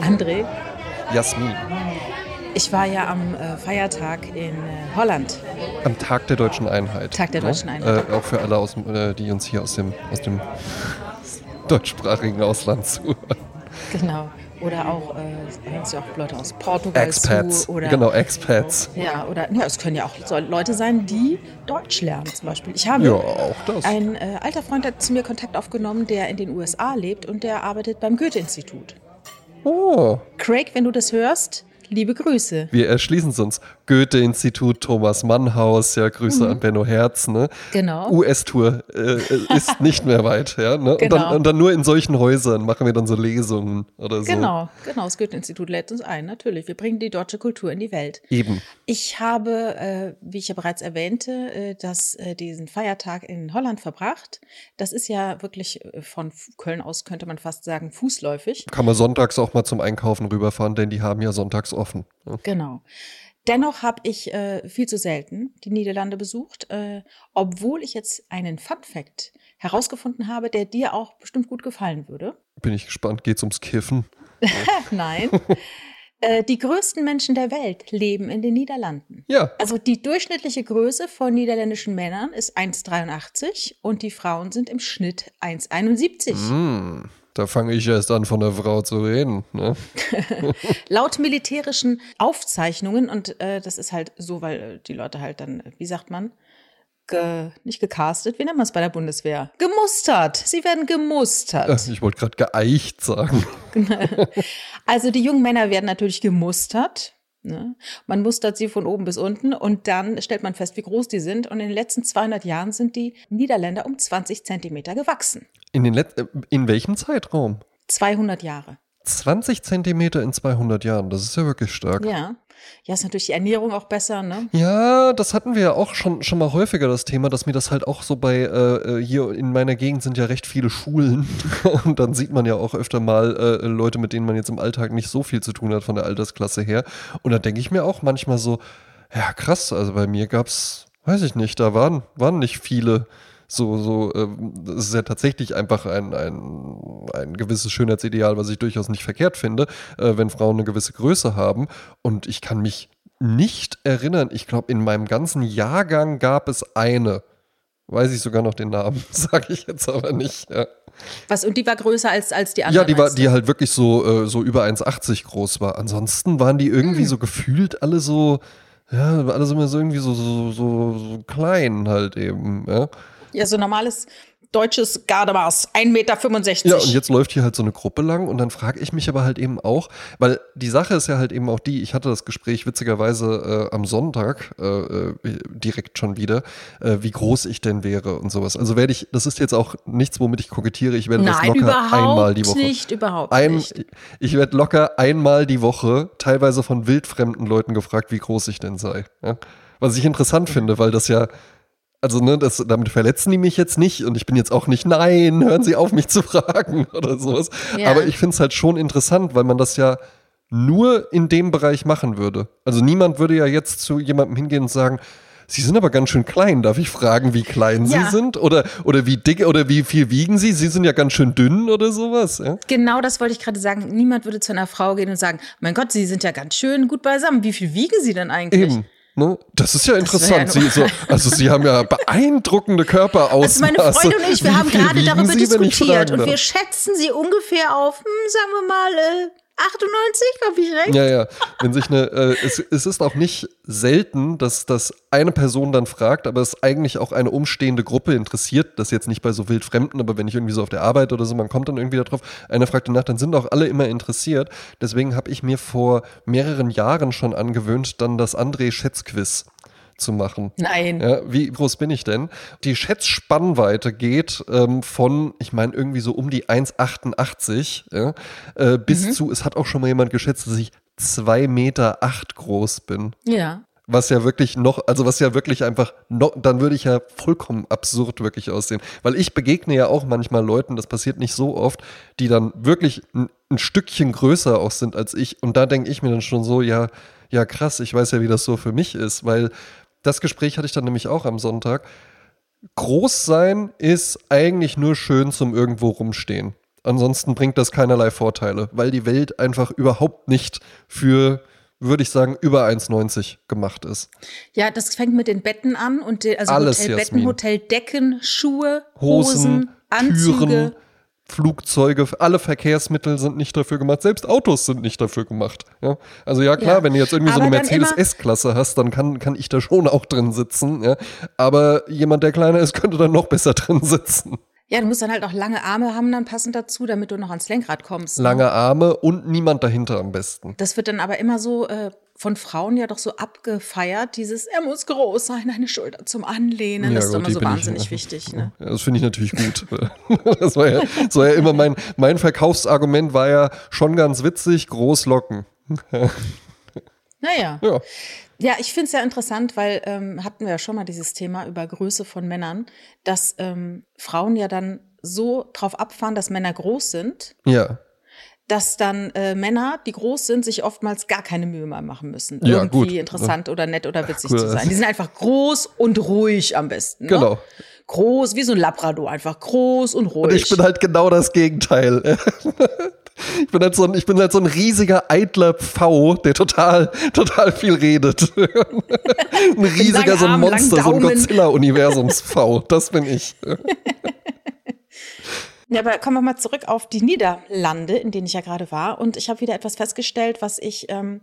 André, Jasmin, ich war ja am äh, Feiertag in äh, Holland. am Tag der deutschen Einheit. Tag der ne? deutschen Einheit. Äh, auch für alle, aus, äh, die uns hier aus dem, aus dem deutschsprachigen Ausland zuhören. Genau. Oder auch, äh, hören sich auch Leute aus Portugal Expats. zu. Oder, Genau, Expats. Ja, oder ja, es können ja auch so Leute sein, die Deutsch lernen zum Beispiel. Ich habe Ja, auch das. ein äh, alter Freund hat zu mir Kontakt aufgenommen, der in den USA lebt und der arbeitet beim Goethe-Institut. Oh, Craig, wenn du das hörst, liebe Grüße. wir erschließen es uns. Goethe-Institut, Thomas Mann-Haus, ja, Grüße an Benno Herz, ne? Mhm. Genau. US-Tour äh, ist nicht mehr weit, ja. Ne? Und, dann, Genau. und dann nur in solchen Häusern machen wir dann so Lesungen oder so. Genau, genau. Das Goethe-Institut lädt uns ein, natürlich. Wir bringen die deutsche Kultur in die Welt. Eben. Ich habe, äh, wie ich ja bereits erwähnte, äh, das, äh, diesen Feiertag in Holland verbracht. Das ist ja wirklich äh, von Köln aus, könnte man fast sagen, fußläufig. Kann man sonntags auch mal zum Einkaufen rüberfahren, denn die haben ja sonntags offen. Ja. Genau. Dennoch habe ich äh, viel zu selten die Niederlande besucht, äh, obwohl ich jetzt einen Fun Fact herausgefunden habe, der dir auch bestimmt gut gefallen würde. Bin ich gespannt, geht's ums Kiffen? Nein. äh, die größten Menschen der Welt leben in den Niederlanden. Ja. Also die durchschnittliche Größe von niederländischen Männern ist 1,83 und die Frauen sind im Schnitt 1,71. Hm, da fange ich erst an, von der Frau zu reden. Ne? Laut militärischen Aufzeichnungen, und äh, das ist halt so, weil äh, die Leute halt dann, äh, wie sagt man, ge, nicht gecastet, wie nennt man es bei der Bundeswehr? Gemustert. Sie werden gemustert. Ich wollte gerade geeicht sagen. Also die jungen Männer werden natürlich gemustert. Ne? Man mustert sie von oben bis unten und dann stellt man fest, wie groß die sind. Und in den letzten 200 Jahren sind die Niederländer um 20 Zentimeter gewachsen. In, den Let äh, in welchem Zeitraum? 200 Jahre. 20 Zentimeter in 200 Jahren, das ist ja wirklich stark. Ja. Ja, ist natürlich die Ernährung auch besser, ne? Ja, das hatten wir ja auch schon, schon mal häufiger, das Thema, dass mir das halt auch so bei, äh, äh, hier in meiner Gegend sind ja recht viele Schulen und dann sieht man ja auch öfter mal äh, Leute, mit denen man jetzt im Alltag nicht so viel zu tun hat von der Altersklasse her. Und da denke ich mir auch manchmal so, ja krass, also bei mir gab's, weiß ich nicht, da waren, waren nicht viele so, so, ähm, das ist ja tatsächlich einfach ein, ein, ein gewisses Schönheitsideal, was ich durchaus nicht verkehrt finde, äh, wenn Frauen eine gewisse Größe haben. Und ich kann mich nicht erinnern, ich glaube, in meinem ganzen Jahrgang gab es eine. Weiß ich sogar noch den Namen, sage ich jetzt aber nicht. Ja, Was, und die war größer als, als die ja anderen? die war, die halt wirklich so, äh, so über 1,80 groß war. Ansonsten waren die irgendwie so gefühlt alle so, ja, alles immer so irgendwie so, so, so, so klein halt eben, ja. Ja, so normales deutsches Gardemaß, 1,65 Meter. Ja, und jetzt läuft hier halt so eine Gruppe lang und dann frage ich mich aber halt eben auch, weil die Sache ist ja halt eben auch die, ich hatte das Gespräch witzigerweise äh, am Sonntag äh, äh, direkt schon wieder, äh, wie groß ich denn wäre und sowas. Also werde ich, das ist jetzt auch nichts, womit ich kokettiere, ich werde das Nein, locker überhaupt einmal die Woche. nicht, überhaupt Ein, nicht. ich werde locker einmal die Woche teilweise von wildfremden Leuten gefragt, wie groß ich denn sei. Ja? Was ich interessant finde, weil das ja, also ne, das, damit verletzen die mich jetzt nicht und ich bin jetzt auch nicht, nein, hören Sie auf, mich zu fragen oder sowas. Ja. Aber ich finde es halt schon interessant, weil man das ja nur in dem Bereich machen würde. Also niemand würde ja jetzt zu jemandem hingehen und sagen, Sie sind aber ganz schön klein. Darf ich fragen, wie klein Ja. Sie sind? Oder, oder wie dick oder wie viel wiegen Sie? Sie sind ja ganz schön dünn oder sowas. Ja? Genau das wollte ich gerade sagen. Niemand würde zu einer Frau gehen und sagen, mein Gott, Sie sind ja ganz schön gut beisammen. Wie viel wiegen Sie denn eigentlich? Eben. Ne? Das ist ja interessant. ja Sie, so, also Sie haben ja beeindruckende Körperausmaße. Also meine Freundin und ich, wir haben gerade darüber Sie, diskutiert und wir schätzen sie ungefähr auf, hm, sagen wir mal, äh, 98, habe ich recht? Ja, ja. Wenn sich eine, äh, es, es ist auch nicht selten, dass, dass eine Person dann fragt, aber es eigentlich auch eine umstehende Gruppe interessiert. Das jetzt nicht bei so wildfremden, aber wenn ich irgendwie so auf der Arbeit oder so, man kommt dann irgendwie darauf, einer fragt danach, dann sind auch alle immer interessiert. Deswegen habe ich mir vor mehreren Jahren schon angewöhnt, dann das André-Schätzquiz zu machen. Nein. Ja, wie groß bin ich denn? Die Schätzspannweite geht ähm, von, ich meine, irgendwie so um die 1,88 ja, äh, bis Mhm. zu, es hat auch schon mal jemand geschätzt, dass ich 2,8 Meter acht groß bin. Ja. Was ja wirklich noch, also was ja wirklich einfach noch, dann würde ich ja vollkommen absurd wirklich aussehen. Weil ich begegne ja auch manchmal Leuten, das passiert nicht so oft, die dann wirklich ein, ein Stückchen größer auch sind als ich. Und da denke ich mir dann schon so, ja, ja krass, ich weiß ja, wie das so für mich ist, weil das Gespräch hatte ich dann nämlich auch am Sonntag. groß sein ist eigentlich nur schön zum irgendwo rumstehen. Ansonsten bringt das keinerlei Vorteile, weil die Welt einfach überhaupt nicht für, würde ich sagen, über 1,90 gemacht ist. Ja, das fängt mit den Betten an und also Alles, Hotelbetten. Hoteldecken, Schuhe, Hosen, Hosen, Anzüge. Türen, Flugzeuge, alle Verkehrsmittel sind nicht dafür gemacht, selbst Autos sind nicht dafür gemacht. Ja? Also ja klar, Ja. wenn du jetzt irgendwie so Aber eine dann Mercedes S-Klasse hast, dann kann, kann ich da schon auch drin sitzen. Ja? Aber jemand, der kleiner ist, könnte dann noch besser drin sitzen. Ja, du musst dann halt auch lange Arme haben dann passend dazu, damit du noch ans Lenkrad kommst. ne? Lange Arme und niemand dahinter am besten. Das wird dann aber immer so äh, von Frauen ja doch so abgefeiert, dieses, er muss groß sein, eine Schulter zum Anlehnen. das ist doch immer so ich, wahnsinnig äh, wichtig. Ne? Ja, das finde ich natürlich gut. das war ja, das war ja immer mein, mein Verkaufsargument war ja schon ganz witzig, Großlocken. Naja. Ja. Ja, ich finde es ja interessant, weil ähm, hatten wir ja schon mal dieses Thema über Größe von Männern, dass ähm, Frauen ja dann so drauf abfahren, dass Männer groß sind, Ja. Dass dann äh, Männer, die groß sind, sich oftmals gar keine Mühe mehr machen müssen, Ja, irgendwie gut. interessant oder nett oder witzig Cool. zu sein. Die sind einfach groß und ruhig am besten. Ne? Genau. Groß, wie so ein Labrador, einfach groß und ruhig. Und ich bin halt genau das Gegenteil. Ich bin halt so ein, ich bin halt so ein riesiger, eitler Pfau, der total, total viel redet. Ein riesiger, so ein Monster, so ein. Godzilla-Universums-Pfau. Das bin ich. Ja, aber kommen wir mal zurück auf die Niederlande, in denen ich ja gerade war. Und ich habe wieder etwas festgestellt, was ich, ähm,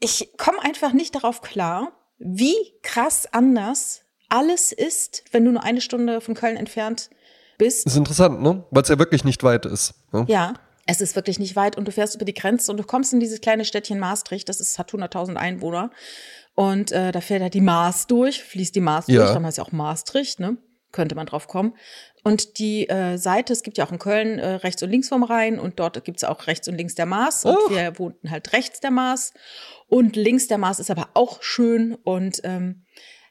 ich komme einfach nicht darauf klar, wie krass anders alles ist, wenn du nur eine Stunde von Köln entfernt bist. Das ist interessant, ne? Weil es ja wirklich nicht weit ist. Ne? Ja, es ist wirklich nicht weit und du fährst über die Grenze und du kommst in dieses kleine Städtchen Maastricht, das ist, hat 100.000 Einwohner. Und äh, da fährt ja die Maas durch, fließt die Maas Ja. durch, dann heißt ja auch Maastricht, ne? Könnte man drauf kommen. Und die äh, Seite, es gibt ja auch in Köln äh, rechts und links vom Rhein und dort gibt's auch rechts und links der Maas. Und wir wohnten halt rechts der Maas. Und links der Maas ist aber auch schön. Und ähm,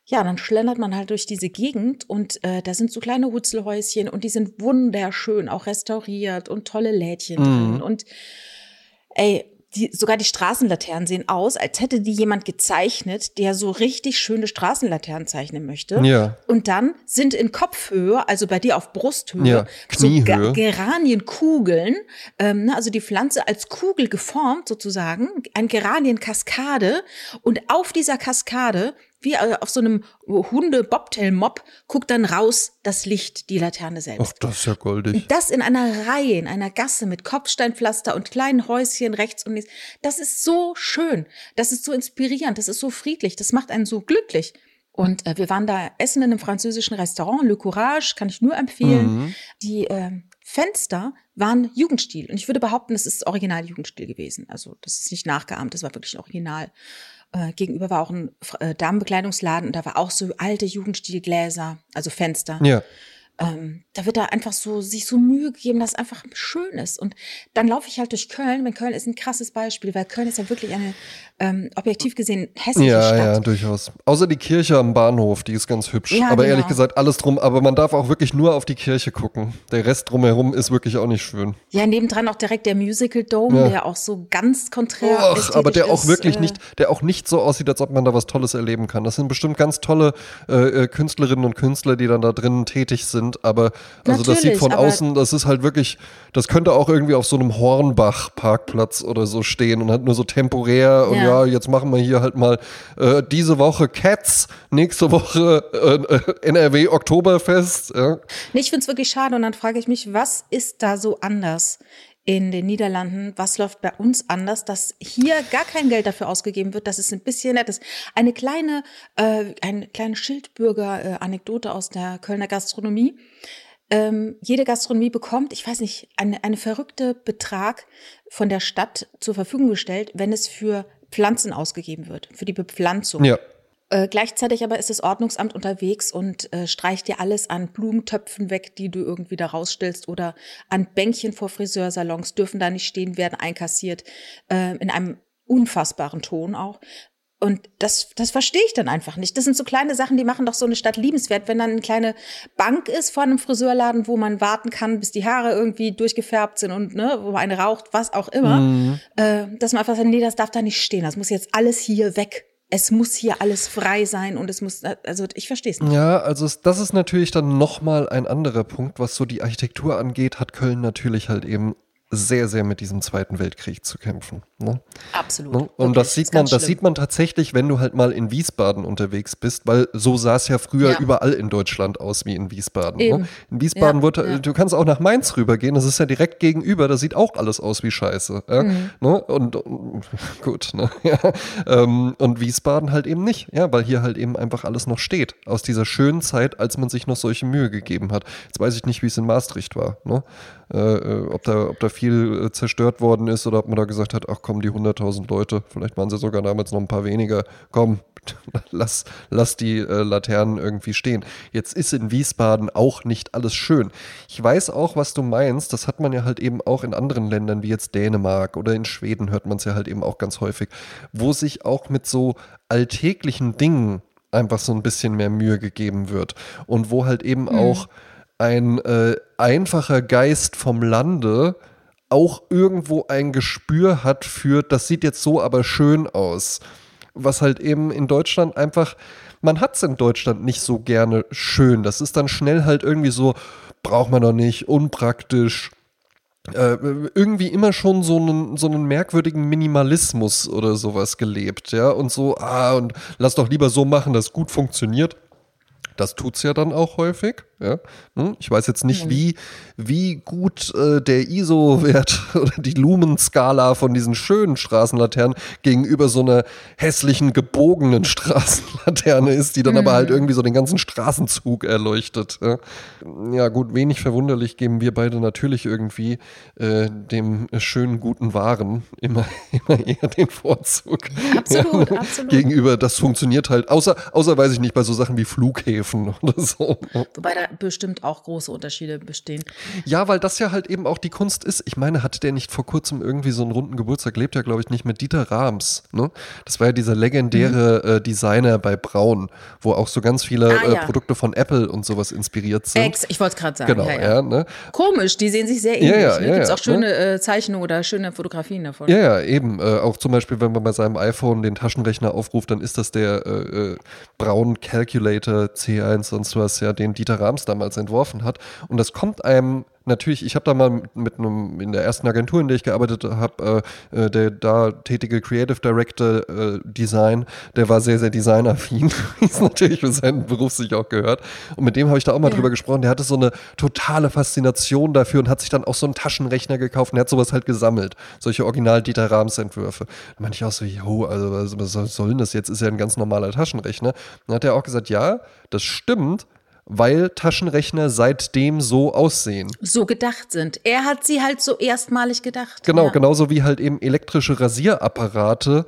ja, dann schlendert man halt durch diese Gegend und äh, da sind so kleine Hutzelhäuschen und die sind wunderschön, auch restauriert und tolle Lädchen Mhm. drin. Und ey, die, sogar die Straßenlaternen sehen aus, als hätte die jemand gezeichnet, der so richtig schöne Straßenlaternen zeichnen möchte. Ja. Und dann sind in Kopfhöhe, also bei dir auf Brusthöhe, Ja, so Kniehöhe. Ge Geranienkugeln, ähm, ne, also die Pflanze als Kugel geformt sozusagen, ein Geranienkaskade und auf dieser Kaskade, wie äh, auf so einem Hunde-Bobtail-Mob, guckt dann raus das Licht, die Laterne selbst. Ach, das ist ja goldig. Das in einer Reihe, in einer Gasse mit Kopfsteinpflaster und kleinen Häuschen rechts und links. Das ist so schön. Das ist so inspirierend. Das ist so friedlich. Das macht einen so glücklich. Und äh, wir waren da essen in einem französischen Restaurant, Le Courage, kann ich nur empfehlen. Mhm. Die ähm, Fenster waren Jugendstil. Und ich würde behaupten, das ist original Jugendstil gewesen. Also das ist nicht nachgeahmt, das war wirklich Original. Äh, gegenüber war auch ein äh, Damenbekleidungsladen und da war auch so alte Jugendstilgläser, also Fenster Ja. Ähm, da wird da einfach so sich so Mühe gegeben, dass es einfach schön ist. Und dann laufe ich halt durch Köln, weil Köln ist ein krasses Beispiel, weil Köln ist ja wirklich eine ähm, objektiv gesehen hässliche Ja, Stadt. ja, durchaus. Außer die Kirche am Bahnhof, die ist ganz hübsch. Ja, aber genau. ehrlich gesagt, alles drum. Aber man darf auch wirklich nur auf die Kirche gucken. Der Rest drumherum ist wirklich auch nicht schön. Ja, nebendran auch direkt der Musical Dome, Ja. der auch so ganz konträr Och, aber der auch ästhetisch wirklich äh, nicht, der auch nicht so aussieht, als ob man da was Tolles erleben kann. Das sind bestimmt ganz tolle äh, äh, Künstlerinnen und Künstler, die dann da drinnen tätig sind. Aber also das sieht Natürlich, von außen, das ist halt wirklich, das könnte auch irgendwie auf so einem Hornbach-Parkplatz oder so stehen und halt nur so temporär und ja, Ja. jetzt machen wir hier halt mal äh, diese Woche Cats, nächste Woche äh, äh, NRW Oktoberfest. Ja. Nee, ich finde es wirklich schade und dann frage ich mich, was ist da so anders in den Niederlanden? Was läuft bei uns anders, dass hier gar kein Geld dafür ausgegeben wird, dass es ein bisschen nett ist? Eine kleine, äh, eine kleine Schildbürger-Anekdote aus der Kölner Gastronomie. Ähm, jede Gastronomie bekommt, ich weiß nicht, eine, eine verrückte Betrag von der Stadt zur Verfügung gestellt, wenn es für Pflanzen ausgegeben wird, für die Bepflanzung. ja. Äh, gleichzeitig aber ist das Ordnungsamt unterwegs und äh, streicht dir alles an Blumentöpfen weg, die du irgendwie da rausstellst oder an Bänkchen vor Friseursalons dürfen da nicht stehen, werden einkassiert, äh, in einem unfassbaren Ton auch. Und das, das verstehe ich dann einfach nicht. Das sind so kleine Sachen, die machen doch so eine Stadt liebenswert. Wenn dann eine kleine Bank ist vor einem Friseurladen, wo man warten kann, bis die Haare irgendwie durchgefärbt sind und ne, wo man eine raucht, was auch immer, Mhm. äh, dass man einfach sagt, nee, das darf da nicht stehen. Das muss jetzt alles hier weg. Es muss hier alles frei sein und es muss, also ich verstehe es nicht. Ja, also das ist natürlich dann nochmal ein anderer Punkt, was so die Architektur angeht, hat Köln natürlich halt eben sehr, sehr mit diesem Zweiten Weltkrieg zu kämpfen. Ne? Absolut. Ne? Und das sieht man, das sieht man tatsächlich, wenn du halt mal in Wiesbaden unterwegs bist, weil so sah es ja früher ja. überall in Deutschland aus wie in Wiesbaden. Ne? In Wiesbaden ja, wurde, ja. du kannst auch nach Mainz rübergehen, das ist ja direkt gegenüber, da sieht auch alles aus wie Scheiße. Mhm. Ne? Und, und, gut, ne? ähm, und Wiesbaden halt eben nicht, ja, weil hier halt eben einfach alles noch steht. Aus dieser schönen Zeit, als man sich noch solche Mühe gegeben hat. Jetzt weiß ich nicht, wie es in Maastricht war. Ne? Äh, äh, ob, da, ob da viel äh, zerstört worden ist oder ob man da gesagt hat, ach komm, die 100.000 Leute, vielleicht waren sie sogar damals noch ein paar weniger, komm, lass, lass die äh, Laternen irgendwie stehen. Jetzt ist in Wiesbaden auch nicht alles schön. Ich weiß auch, was du meinst, das hat man ja halt eben auch in anderen Ländern wie jetzt Dänemark oder in Schweden hört man es ja halt eben auch ganz häufig, wo sich auch mit so alltäglichen Dingen einfach so ein bisschen mehr Mühe gegeben wird und wo halt eben mhm. auch ein äh, einfacher Geist vom Lande auch irgendwo ein Gespür hat für, das sieht jetzt so aber schön aus. Was halt eben in Deutschland einfach, man hat es in Deutschland nicht so gerne schön. Das ist dann schnell halt irgendwie so, braucht man doch nicht, unpraktisch. Äh, irgendwie immer schon so einen, so einen merkwürdigen Minimalismus oder sowas gelebt, ja, und so, ah, und lass doch lieber so machen, dass gut funktioniert. Das tut es ja dann auch häufig. Ja? Hm? Ich weiß jetzt nicht, wie, wie gut äh, der ISO-Wert oder die Lumenskala von diesen schönen Straßenlaternen gegenüber so einer hässlichen, gebogenen Straßenlaterne ist, die dann mhm. aber halt mhm. irgendwie so den ganzen Straßenzug erleuchtet. Ja? ja, gut, wenig verwunderlich geben wir beide natürlich irgendwie äh, dem schönen, guten Waren immer, immer eher den Vorzug. Absolut, ja? absolut. Gegenüber, das funktioniert halt, außer, außer weiß ich nicht, bei so Sachen wie Flughäfen oder so. Wobei da bestimmt auch große Unterschiede bestehen. Ja, weil das ja halt eben auch die Kunst ist. Ich meine, hatte der nicht vor kurzem irgendwie so einen runden Geburtstag? Lebt ja, glaube ich, nicht mit Dieter Rahms. Ne? Das war ja dieser legendäre mhm. äh, Designer bei Braun, wo auch so ganz viele ah, ja. äh, Produkte von Apple und sowas inspiriert sind. Ex, ich wollte es gerade sagen. Genau, ja, ja. ne? Komisch, die sehen sich sehr ähnlich. Ja, ja, ne? Gibt es auch schöne ne? äh, Zeichnungen oder schöne Fotografien davon. Ja, ja, eben. Äh, auch zum Beispiel, wenn man bei seinem iPhone den Taschenrechner aufruft, dann ist das der äh, äh, Braun Calculator C1 sonst was, ja, den Dieter Rahms damals entworfen hat. Und das kommt einem natürlich, ich habe da mal mit einem, in der ersten Agentur, in der ich gearbeitet habe, äh, äh, der da tätige Creative Director äh, Design, der war sehr, sehr designaffin, wie es natürlich für seinen Beruf sich auch gehört. Und mit dem habe ich da auch mal ja. drüber gesprochen. Der hatte so eine totale Faszination dafür und hat sich dann auch so einen Taschenrechner gekauft und er hat sowas halt gesammelt. Solche Original-Dieter Rahms-Entwürfe. Da meinte ich auch so, jo, also was, was soll denn das jetzt? Ist ja ein ganz normaler Taschenrechner. Dann hat er auch gesagt, ja, das stimmt, weil Taschenrechner seitdem so aussehen. So gedacht sind. Er hat sie halt so erstmalig gedacht. Genau, ja. genauso wie halt eben elektrische Rasierapparate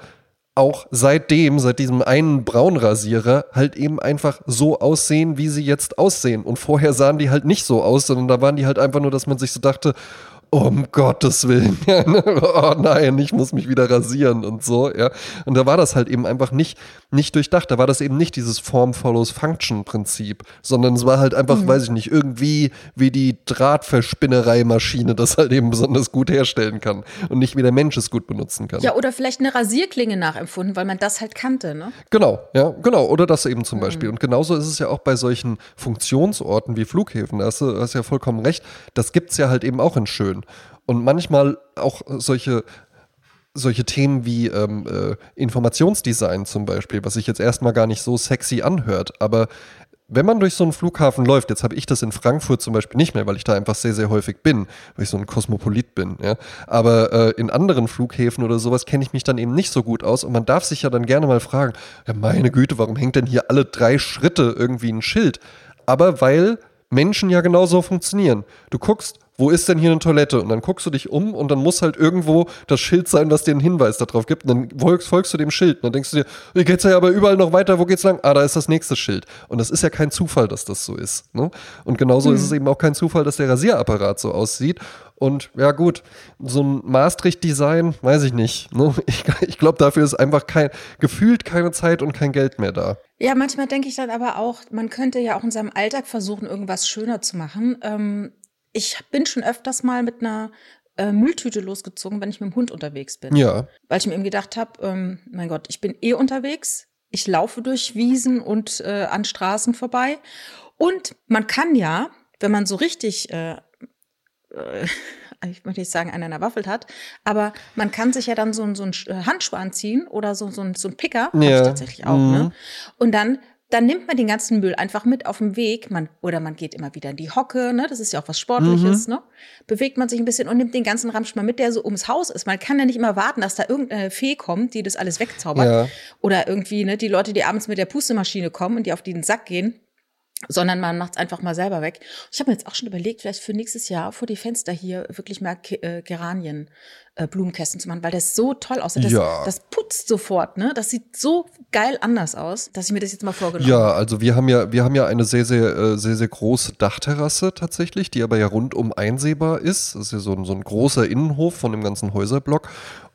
auch seitdem, seit diesem einen Braunrasierer, halt eben einfach so aussehen, wie sie jetzt aussehen. Und vorher sahen die halt nicht so aus, sondern da waren die halt einfach nur, dass man sich so dachte, um Gottes Willen, oh nein, ich muss mich wieder rasieren und so, ja. Und da war das halt eben einfach nicht, nicht durchdacht. Da war das eben nicht dieses Form follows Function Prinzip, sondern es war halt einfach, mhm. weiß ich nicht, irgendwie wie die Drahtverspinnerei-Maschine das halt eben besonders gut herstellen kann und nicht wie der Mensch es gut benutzen kann. Ja, oder vielleicht eine Rasierklinge nachempfunden, weil man das halt kannte, ne? Genau, ja, genau. Oder das eben zum mhm. Beispiel. Und genauso ist es ja auch bei solchen Funktionsorten wie Flughäfen. Da hast du hast ja vollkommen recht. Das gibt es ja halt eben auch in schön schön. Und manchmal auch solche solche Themen wie ähm, äh, Informationsdesign zum Beispiel, was sich jetzt erstmal gar nicht so sexy anhört, aber wenn man durch so einen Flughafen läuft, jetzt habe ich das in Frankfurt zum Beispiel nicht mehr, weil ich da einfach sehr, sehr häufig bin, weil ich so ein Kosmopolit bin, ja. Aber äh, in anderen Flughäfen oder sowas kenne ich mich dann eben nicht so gut aus und man darf sich ja dann gerne mal fragen, ja meine Güte, warum hängt denn hier alle drei Schritte irgendwie ein Schild? Aber weil Menschen ja genauso funktionieren. Du guckst, wo ist denn hier eine Toilette? Und dann guckst du dich um und dann muss halt irgendwo das Schild sein, was dir einen Hinweis darauf gibt. Und dann folgst, folgst du dem Schild. Und dann denkst du dir, hier geht's ja aber überall noch weiter, wo geht's lang? Ah, da ist das nächste Schild. Und das ist ja kein Zufall, dass das so ist. Ne? Und genauso mhm. ist es eben auch kein Zufall, dass der Rasierapparat so aussieht. Und ja gut, so ein Maastricht-Design, weiß ich nicht. Ne? Ich, ich glaube, dafür ist einfach kein, gefühlt keine Zeit und kein Geld mehr da. Ja, manchmal denke ich dann aber auch, man könnte ja auch in seinem Alltag versuchen, irgendwas schöner zu machen. Ähm, ich bin schon öfters mal mit einer äh, Mülltüte losgezogen, wenn ich mit dem Hund unterwegs bin. Ja. Weil ich mir eben gedacht habe, ähm, mein Gott, ich bin eh unterwegs. Ich laufe durch Wiesen und äh, an Straßen vorbei. Und man kann ja, wenn man so richtig, äh, äh, ich möchte nicht sagen, einen einer waffelt hat, aber man kann sich ja dann so, so einen Handschuh anziehen oder so, so, ein, so ein Picker, ja. ich tatsächlich auch, mhm. ne? Und dann dann nimmt man den ganzen Müll einfach mit auf dem Weg, man, oder man geht immer wieder in die Hocke, ne, das ist ja auch was Sportliches, mhm. ne, bewegt man sich ein bisschen und nimmt den ganzen Ramsch mal mit, der so ums Haus ist. Man kann ja nicht immer warten, dass da irgendeine Fee kommt, die das alles wegzaubert. Ja. Oder irgendwie, ne, die Leute, die abends mit der Pustemaschine kommen und die auf den Sack gehen sondern man macht es einfach mal selber weg. Ich habe mir jetzt auch schon überlegt, vielleicht für nächstes Jahr vor die Fenster hier wirklich mal äh, Geranien äh, Blumenkästen zu machen, weil das so toll aussieht. Das, ja. das putzt sofort, ne? Das sieht so geil anders aus, dass ich mir das jetzt mal vorgenommen habe. Ja, also wir haben ja, wir haben ja eine sehr, sehr, äh, sehr, sehr große Dachterrasse tatsächlich, die aber ja rundum einsehbar ist. Das ist ja so ein, so ein großer Innenhof von dem ganzen Häuserblock.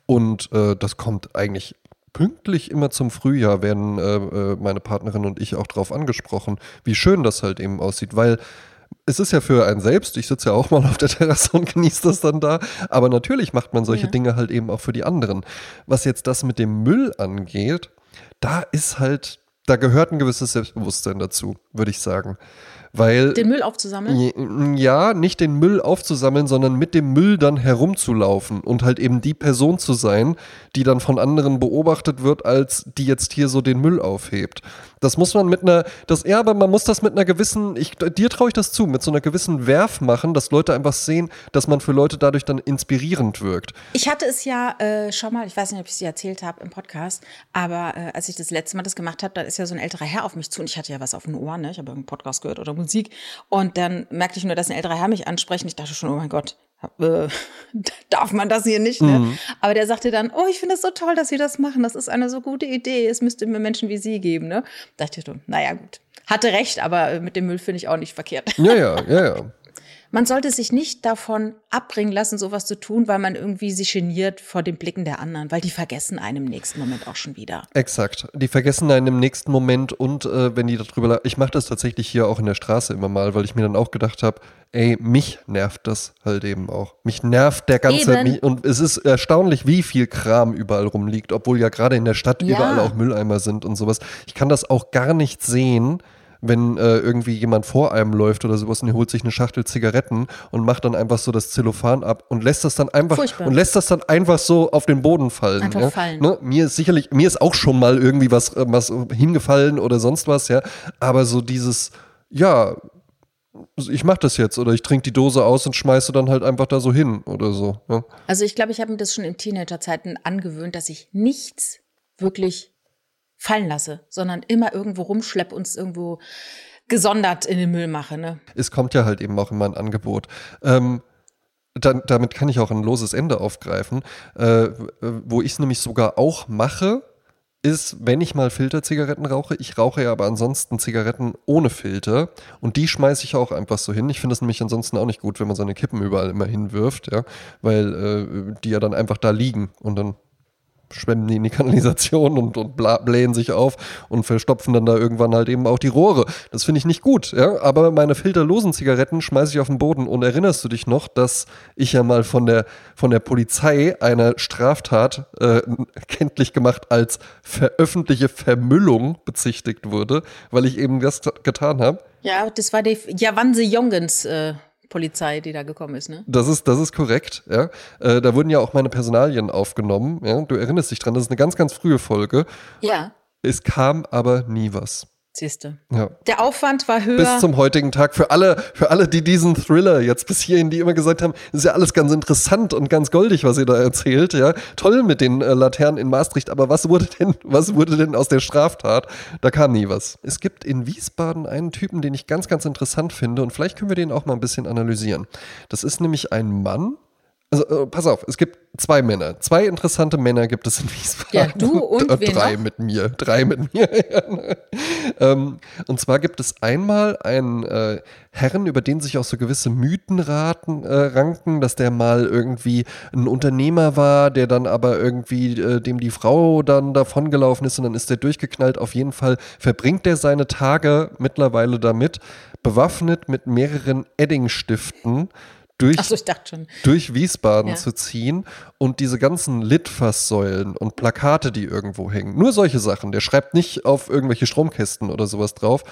Und äh, das kommt eigentlich pünktlich immer zum Frühjahr werden äh, äh, meine Partnerin und ich auch darauf angesprochen, wie schön das halt eben aussieht, weil es ist ja für einen selbst, ich sitze ja auch mal auf der Terrasse und genieße das dann da, aber natürlich macht man solche ja. Dinge halt eben auch für die anderen. Was jetzt das mit dem Müll angeht, da ist halt, da gehört ein gewisses Selbstbewusstsein dazu, würde ich sagen. Weil, den Müll aufzusammeln? Ja, nicht den Müll aufzusammeln, sondern mit dem Müll dann herumzulaufen und halt eben die Person zu sein, die dann von anderen beobachtet wird, als die jetzt hier so den Müll aufhebt. Das muss man mit einer, das, ja, aber man muss das mit einer gewissen, ich, dir traue ich das zu, mit so einer gewissen Werf machen, dass Leute einfach sehen, dass man für Leute dadurch dann inspirierend wirkt. Ich hatte es ja äh, schon mal, ich weiß nicht, ob ich es dir erzählt habe im Podcast, aber äh, als ich das letzte Mal das gemacht habe, da ist ja so ein älterer Herr auf mich zu und ich hatte ja was auf den Ohren, ne? ich habe irgendeinen Podcast gehört oder Musik und dann merkte ich nur, dass ein älterer Herr mich anspricht und ich dachte schon, oh mein Gott, äh, darf man das hier nicht. Ne? Mhm. Aber der sagte dann, oh, ich finde es so toll, dass Sie das machen. Das ist eine so gute Idee. Es müsste mehr Menschen wie Sie geben. Ne? Da dachte ich, so, naja, gut. Hatte recht, aber mit dem Müll finde ich auch nicht verkehrt. Ja, ja, ja, ja. Man sollte sich nicht davon abbringen lassen, sowas zu tun, weil man irgendwie sich geniert vor den Blicken der anderen, weil die vergessen einen im nächsten Moment auch schon wieder. Exakt. Die vergessen einen im nächsten Moment und äh, wenn die darüber. Ich mache das tatsächlich hier auch in der Straße immer mal, weil ich mir dann auch gedacht habe, ey, mich nervt das halt eben auch. Mich nervt der ganze. Mich, und es ist erstaunlich, wie viel Kram überall rumliegt, obwohl ja gerade in der Stadt ja. überall auch Mülleimer sind und sowas. Ich kann das auch gar nicht sehen wenn äh, irgendwie jemand vor einem läuft oder sowas und er holt sich eine Schachtel Zigaretten und macht dann einfach so das Zellophan ab und lässt das dann einfach Furchtbar. und lässt das dann einfach so auf den Boden fallen. Einfach ja? fallen. Ne? Mir ist sicherlich, mir ist auch schon mal irgendwie was, äh, was hingefallen oder sonst was, ja. Aber so dieses, ja, ich mach das jetzt oder ich trinke die Dose aus und schmeiße dann halt einfach da so hin oder so. Ja? Also ich glaube, ich habe mir das schon in Teenagerzeiten angewöhnt, dass ich nichts wirklich fallen lasse, sondern immer irgendwo rumschleppe und es irgendwo gesondert in den Müll mache. Ne? Es kommt ja halt eben auch immer ein Angebot. Ähm, dann, damit kann ich auch ein loses Ende aufgreifen. Äh, wo ich es nämlich sogar auch mache, ist, wenn ich mal Filterzigaretten rauche, ich rauche ja aber ansonsten Zigaretten ohne Filter und die schmeiße ich auch einfach so hin. Ich finde es nämlich ansonsten auch nicht gut, wenn man seine Kippen überall immer hinwirft, ja, weil äh, die ja dann einfach da liegen und dann schwemmen die in die Kanalisation und, und blähen sich auf und verstopfen dann da irgendwann halt eben auch die Rohre. Das finde ich nicht gut, ja. Aber meine filterlosen Zigaretten schmeiße ich auf den Boden. Und erinnerst du dich noch, dass ich ja mal von der, von der Polizei eine Straftat äh, kenntlich gemacht als veröffentliche Vermüllung bezichtigt wurde, weil ich eben das getan habe? Ja, das war die Javanse Jongens. Äh Polizei, die da gekommen ist, ne? Das ist, das ist korrekt, ja. Äh, da wurden ja auch meine Personalien aufgenommen, ja. Du erinnerst dich dran, das ist eine ganz, ganz frühe Folge. Ja. Es kam aber nie was. Siehste. Ja. Der Aufwand war höher. Bis zum heutigen Tag. Für alle, für alle, die diesen Thriller jetzt bis hierhin, die immer gesagt haben, ist ja alles ganz interessant und ganz goldig, was ihr da erzählt, ja. Toll mit den äh, Laternen in Maastricht, aber was wurde denn, was wurde denn aus der Straftat? Da kam nie was. Es gibt in Wiesbaden einen Typen, den ich ganz, ganz interessant finde und vielleicht können wir den auch mal ein bisschen analysieren. Das ist nämlich ein Mann, also, äh, pass auf, es gibt zwei Männer. Zwei interessante Männer gibt es in Wiesbaden. Ja, du und, und drei noch? mit mir. Drei mit mir. ähm, und zwar gibt es einmal einen äh, Herren, über den sich auch so gewisse Mythen raten, äh, ranken, dass der mal irgendwie ein Unternehmer war, der dann aber irgendwie äh, dem die Frau dann davongelaufen ist und dann ist der durchgeknallt. Auf jeden Fall verbringt er seine Tage mittlerweile damit, bewaffnet mit mehreren Eddingstiften durch, so, ich dachte schon. durch Wiesbaden Ja. zu ziehen und diese ganzen Litfaßsäulen und Plakate, die irgendwo hängen, nur solche Sachen, der schreibt nicht auf irgendwelche Stromkästen oder sowas drauf,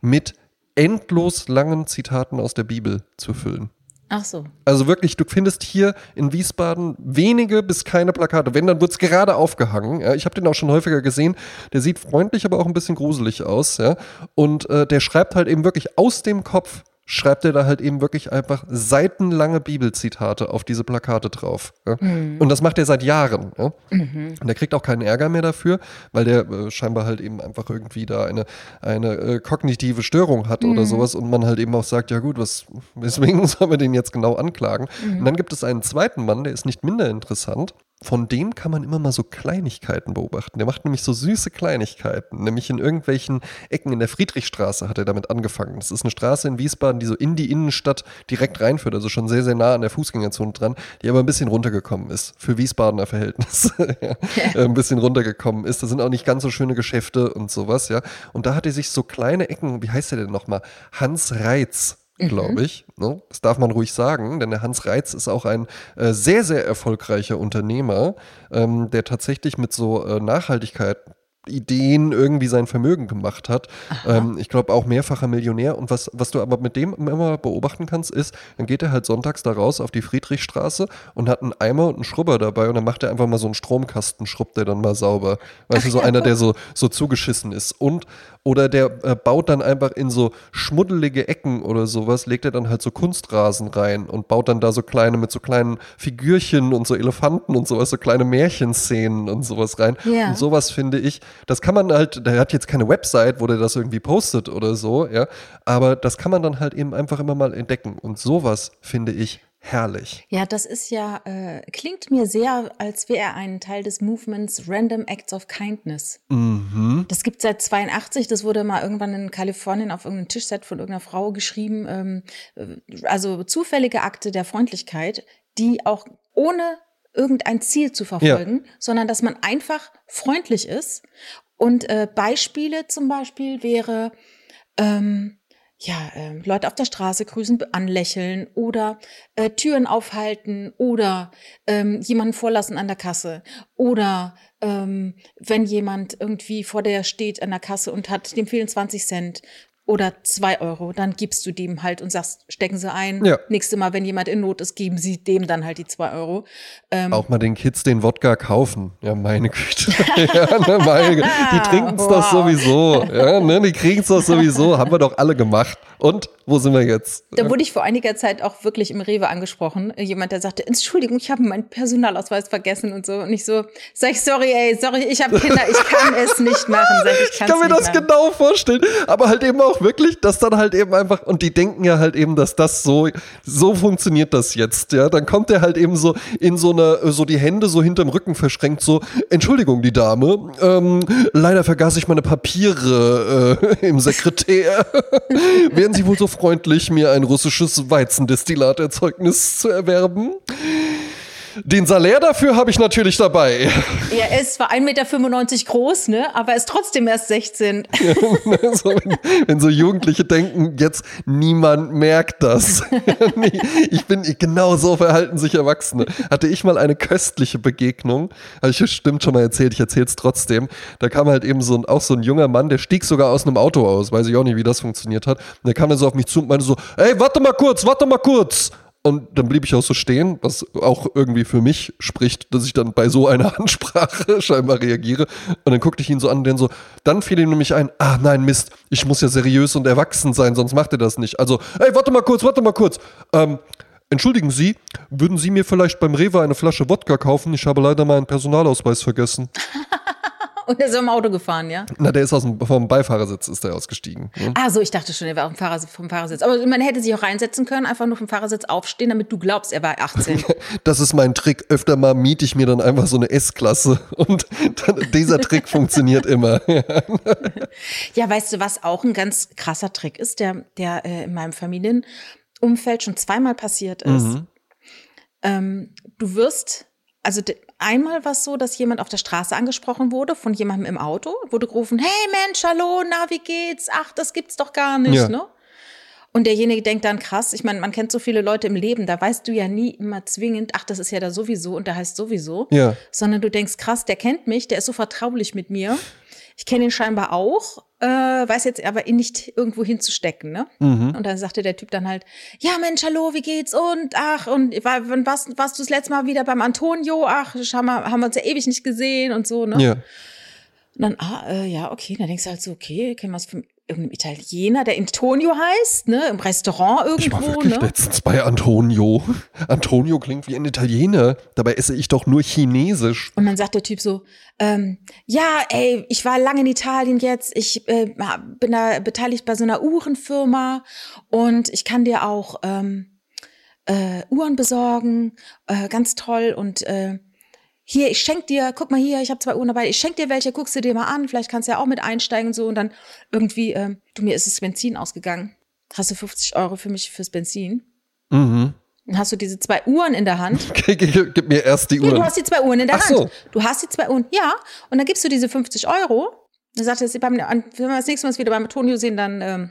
mit endlos langen Zitaten aus der Bibel zu füllen. Ach so. Also wirklich, du findest hier in Wiesbaden wenige bis keine Plakate. Wenn, dann wird es gerade aufgehangen. Ja, ich habe den auch schon häufiger gesehen. Der sieht freundlich, aber auch ein bisschen gruselig aus. Ja? Und äh, der schreibt halt eben wirklich aus dem Kopf, schreibt er da halt eben wirklich einfach seitenlange Bibelzitate auf diese Plakate drauf. Ja? Und das macht er seit Jahren. Ja? Und der kriegt auch keinen Ärger mehr dafür, weil der äh, scheinbar halt eben einfach irgendwie da eine, eine äh, kognitive Störung hat oder sowas und man halt eben auch sagt, ja gut, was, weswegen sollen wir den jetzt genau anklagen? Und dann gibt es einen zweiten Mann, der ist nicht minder interessant. Von dem kann man immer mal so Kleinigkeiten beobachten. Der macht nämlich so süße Kleinigkeiten. Nämlich in irgendwelchen Ecken in der Friedrichstraße hat er damit angefangen. Das ist eine Straße in Wiesbaden, die so in die Innenstadt direkt reinführt, also schon sehr, sehr nah an der Fußgängerzone dran, die aber ein bisschen runtergekommen ist. Für Wiesbadener Verhältnisse. ja. Äh, Ein bisschen runtergekommen ist. Da sind auch nicht ganz so schöne Geschäfte und sowas, ja. Und da hat er sich so kleine Ecken, wie heißt der denn nochmal? Hans Reitz glaube ich. Ne? Das darf man ruhig sagen, denn der Hans Reitz ist auch ein äh, sehr, sehr erfolgreicher Unternehmer, ähm, der tatsächlich mit so äh, Nachhaltigkeit Ideen irgendwie sein Vermögen gemacht hat. Ähm, ich glaube auch mehrfacher Millionär. Und was, was du aber mit dem immer beobachten kannst, ist, dann geht er halt sonntags da raus auf die Friedrichstraße und hat einen Eimer und einen Schrubber dabei und dann macht er einfach mal so einen Stromkasten, schrubbt der dann mal sauber. Weißt du, so einer, der so, so zugeschissen ist. Und oder der äh, baut dann einfach in so schmuddelige Ecken oder sowas, legt er dann halt so Kunstrasen rein und baut dann da so kleine, mit so kleinen Figürchen und so Elefanten und sowas, so kleine Märchenszenen und sowas rein. Ja. Und sowas finde ich, das kann man halt, der hat jetzt keine Website, wo der das irgendwie postet oder so, ja, aber das kann man dann halt eben einfach immer mal entdecken. Und sowas finde ich herrlich. Ja, das ist ja, äh, klingt mir sehr, als wäre er ein Teil des Movements Random Acts of Kindness. Das gibt seit 82, das wurde mal irgendwann in Kalifornien auf irgendeinem Tischset von irgendeiner Frau geschrieben. Ähm, äh, also zufällige Akte der Freundlichkeit, die auch ohne irgendein Ziel zu verfolgen, sondern dass man einfach freundlich ist. Und äh, Beispiele zum Beispiel wäre, ähm, ja, ähm, Leute auf der Straße grüßen, anlächeln oder äh, Türen aufhalten oder ähm, jemanden vorlassen an der Kasse oder ähm, wenn jemand irgendwie vor der steht an der Kasse und hat, dem fehlen 20 Cent oder zwei Euro, dann gibst du dem halt und sagst, stecken sie ein. Ja. Nächste Mal, wenn jemand in Not ist, geben sie dem dann halt die zwei Euro. Ähm, Auch mal den Kids den Wodka kaufen. Ja, meine Güte. ja, ne, meine, die trinken es doch Wow. sowieso. Ja, ne, die kriegen es doch sowieso. Haben wir doch alle gemacht. Und wo sind wir jetzt? Da wurde ich vor einiger Zeit auch wirklich im Rewe angesprochen. Jemand, der sagte, Entschuldigung, ich habe meinen Personalausweis vergessen und so. Und ich so, sag ich, sorry, ey, sorry, ich habe Kinder, ich kann es nicht machen. Sag ich, Ich kann mir das machen. genau vorstellen. Aber halt eben auch wirklich, dass dann halt eben einfach, und die denken ja halt eben, dass das so, so funktioniert das jetzt, ja. Dann kommt er halt eben so in so eine, so die Hände so hinterm Rücken verschränkt, so, Entschuldigung, die Dame, ähm, leider vergaß ich meine Papiere äh, im Sekretär. Wären Sie wohl so freundlich, mir ein russisches Weizendestillaterzeugnis zu erwerben? Den Salär dafür habe ich natürlich dabei. Ja, er ist zwar 1,95 Meter groß, ne, aber er ist trotzdem erst 16. so, wenn, wenn so Jugendliche denken, jetzt niemand merkt das. Nee, ich bin, genau so verhalten sich Erwachsene. Hatte ich mal eine köstliche Begegnung, habe ich bestimmt schon mal erzählt, ich erzähle es trotzdem. Da kam halt eben so ein, auch so ein junger Mann, der stieg sogar aus einem Auto aus, weiß ich auch nicht, wie das funktioniert hat. Und der kam dann so auf mich zu und meinte so, ey, warte mal kurz, warte mal kurz. Und dann blieb ich auch so stehen, was auch irgendwie für mich spricht, dass ich dann bei so einer Ansprache scheinbar reagiere. Und dann guckte ich ihn so an dann so, dann fiel ihm nämlich ein, ah nein, Mist, ich muss ja seriös und erwachsen sein, sonst macht er das nicht. Also, ey, warte mal kurz, warte mal kurz. Ähm, entschuldigen Sie, würden Sie mir vielleicht beim Rewe eine Flasche Wodka kaufen? Ich habe leider meinen Personalausweis vergessen. Und er ist im Auto gefahren, ja? Na, der ist aus dem, vom Beifahrersitz ist der ausgestiegen. Ne? Ah, so, ich dachte schon, er war dem Fahrersitz, vom Fahrersitz. Aber man hätte sich auch reinsetzen können, einfach nur vom Fahrersitz aufstehen, damit du glaubst, er war 18. Das ist mein Trick. Öfter mal miete ich mir dann einfach so eine S-Klasse und dann, dieser Trick funktioniert immer. Ja, weißt du, was auch ein ganz krasser Trick ist, der, der äh, in meinem Familienumfeld schon zweimal passiert ist. Ähm, du wirst, also einmal war es so, dass jemand auf der Straße angesprochen wurde von jemandem im Auto, wurde gerufen, hey Mensch, hallo, na, wie geht's? Ach, das gibt's doch gar nicht, Ja. ne? Und derjenige denkt dann krass, ich meine, man kennt so viele Leute im Leben, da weißt du ja nie immer zwingend, ach, das ist ja da sowieso und der heißt sowieso. Ja. Sondern du denkst, krass, der kennt mich, der ist so vertraulich mit mir. Ich kenne ihn scheinbar auch, äh, weiß jetzt aber ihn nicht irgendwo hinzustecken, ne? Mhm. Und dann sagte der Typ dann halt, ja Mensch, hallo, wie geht's? Und ach, und wann warst, warst du das letzte Mal wieder beim Antonio? Ach, schau mal, haben wir uns ja ewig nicht gesehen und so, ne? Ja. Und dann, ah, äh, ja, okay. Dann denkst du halt so, okay, kennen wir es von irgendeinem Italiener, der Antonio heißt, ne? Im Restaurant Ich war irgendwo, wirklich ne? letztens bei Antonio. Antonio klingt wie ein Italiener. Dabei esse ich doch nur Chinesisch. Und dann sagt der Typ so, ähm, ja, ey, ich war lange in Italien jetzt, ich äh, bin da beteiligt bei so einer Uhrenfirma und ich kann dir auch ähm, äh, Uhren besorgen, äh, ganz toll und äh, hier, ich schenk dir, guck mal hier, ich habe zwei Uhren dabei, ich schenk dir welche, guckst du dir mal an, vielleicht kannst du ja auch mit einsteigen und so und dann irgendwie, ähm, du, mir ist das Benzin ausgegangen. Hast du 50 Euro für mich fürs Benzin? Mhm. Dann hast du diese zwei Uhren in der Hand gib, mir erst die ja, Uhr. du hast die zwei Uhren in der Ach Hand. so. Du hast die zwei Uhren, ja. Und dann gibst du diese 50 Euro. Dann sagt er, wenn wir das nächste Mal wieder beim Antonio sehen, dann ähm,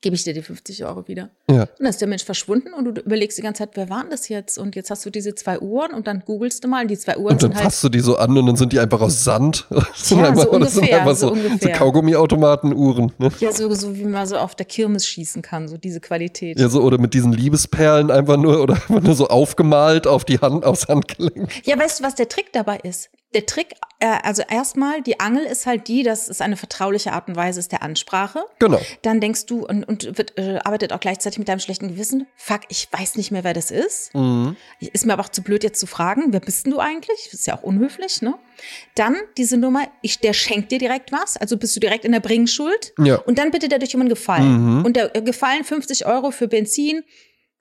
gebe ich dir die 50 Euro wieder. Ja. Und dann ist der Mensch verschwunden und du überlegst die ganze Zeit, wer war denn das jetzt? Und jetzt hast du diese zwei Uhren und dann googelst du mal und die zwei Uhren Und dann sind halt. fasst du die so an und dann sind die einfach aus Sand. Das sind einfach, so das sind ungefähr, einfach so so, so ungefähr. Kaugummiautomatenuhren. Ne? Ja, so, so wie man so auf der Kirmes schießen kann, so diese Qualität. Ja, so, oder mit diesen Liebesperlen einfach nur oder einfach nur so aufgemalt auf die Hand, aufs Handgelenk. Ja, weißt du, was der Trick dabei ist? Der Trick, äh, also erstmal, die Angel ist halt die, dass es eine vertrauliche Art und Weise ist der Ansprache. Genau. Dann denkst du und, und wird, äh, arbeitet auch gleichzeitig mit deinem schlechten Gewissen. Fuck, ich weiß nicht mehr, wer das ist. Mhm. Ist mir aber auch zu blöd, jetzt zu fragen, wer bist denn du eigentlich? Das ist ja auch unhöflich, ne? Dann diese Nummer, ich, der schenkt dir direkt was, also bist du direkt in der Bringschuld. Ja. Und dann bittet er um einen Gefallen. Und der äh, Gefallen 50 Euro für Benzin,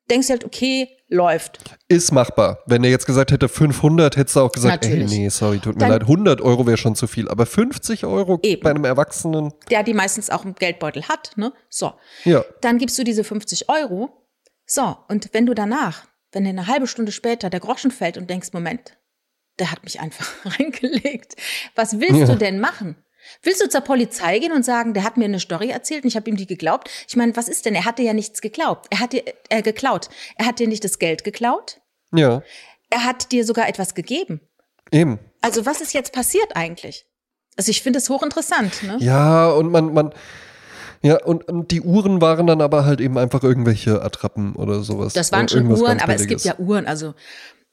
denkst du halt, okay, läuft. Ist machbar. Wenn er jetzt gesagt hätte 500, hättest du auch gesagt, Natürlich. ey, nee, sorry, tut mir Dann- leid. 100 Euro wäre schon zu viel. Aber 50 Euro Eben. bei einem Erwachsenen, Der die meistens auch im Geldbeutel hat, ne? So. ja. Dann gibst du diese 50 Euro. So, und wenn du danach, wenn dir eine halbe Stunde später der Groschen fällt und denkst, Moment, der hat mich einfach reingelegt. Was willst Ja. du denn machen? Willst du zur Polizei gehen und sagen, der hat mir eine Story erzählt und ich habe ihm die geglaubt? Ich meine, was ist denn? Er hat dir ja nichts geglaubt. Er hat dir äh, geklaut. Er hat dir nicht das Geld geklaut. Ja, Er hat dir sogar etwas gegeben. eben. Also was ist jetzt passiert eigentlich? Also ich finde es hochinteressant. Ne? Ja, und man, man, ja, und, und die Uhren waren dann aber halt eben einfach irgendwelche Attrappen oder sowas. Das waren Oder schon Uhren, aber es gibt ja Uhren. Also,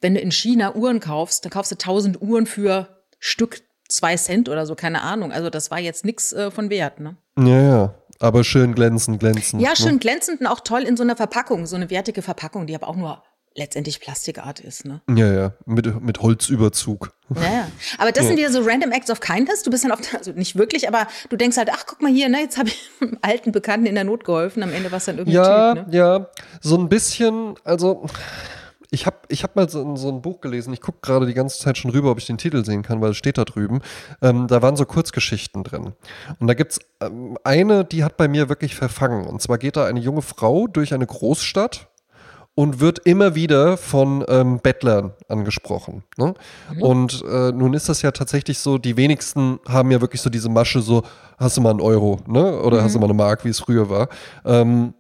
wenn du in China Uhren kaufst, dann kaufst du 1000 Uhren für Stück zwei Cent oder so, keine Ahnung. Also, das war jetzt nichts äh, von Wert, ne? Ja, ja. Aber schön glänzend, glänzend. Ja, ne? schön glänzend und auch toll in so einer Verpackung, so eine wertige Verpackung, die aber auch nur letztendlich Plastikart ist, ne? Ja, ja. Mit, mit Holzüberzug. Ja, ja. Aber das sind wieder so random acts of kindness. Du bist dann oft, also nicht wirklich, aber du denkst halt, ach, guck mal hier, ne, jetzt habe ich einem alten Bekannten in der Not geholfen. Am Ende war es dann irgendwie Ja, Typ, ne? ja. So ein bisschen, also. Ich habe ich hab mal so, so ein Buch gelesen. Ich gucke gerade die ganze Zeit schon rüber, ob ich den Titel sehen kann, weil es steht da drüben. Ähm, da waren so Kurzgeschichten drin. Und da gibt's ähm, eine, die hat bei mir wirklich verfangen. Und zwar geht da eine junge Frau durch eine Großstadt und wird immer wieder von ähm, Bettlern angesprochen. Ne? Und äh, nun ist das ja tatsächlich so, die wenigsten haben ja wirklich so diese Masche, so, hast du mal einen Euro, ne? Oder hast du mal eine Mark, wie es früher war. Ähm,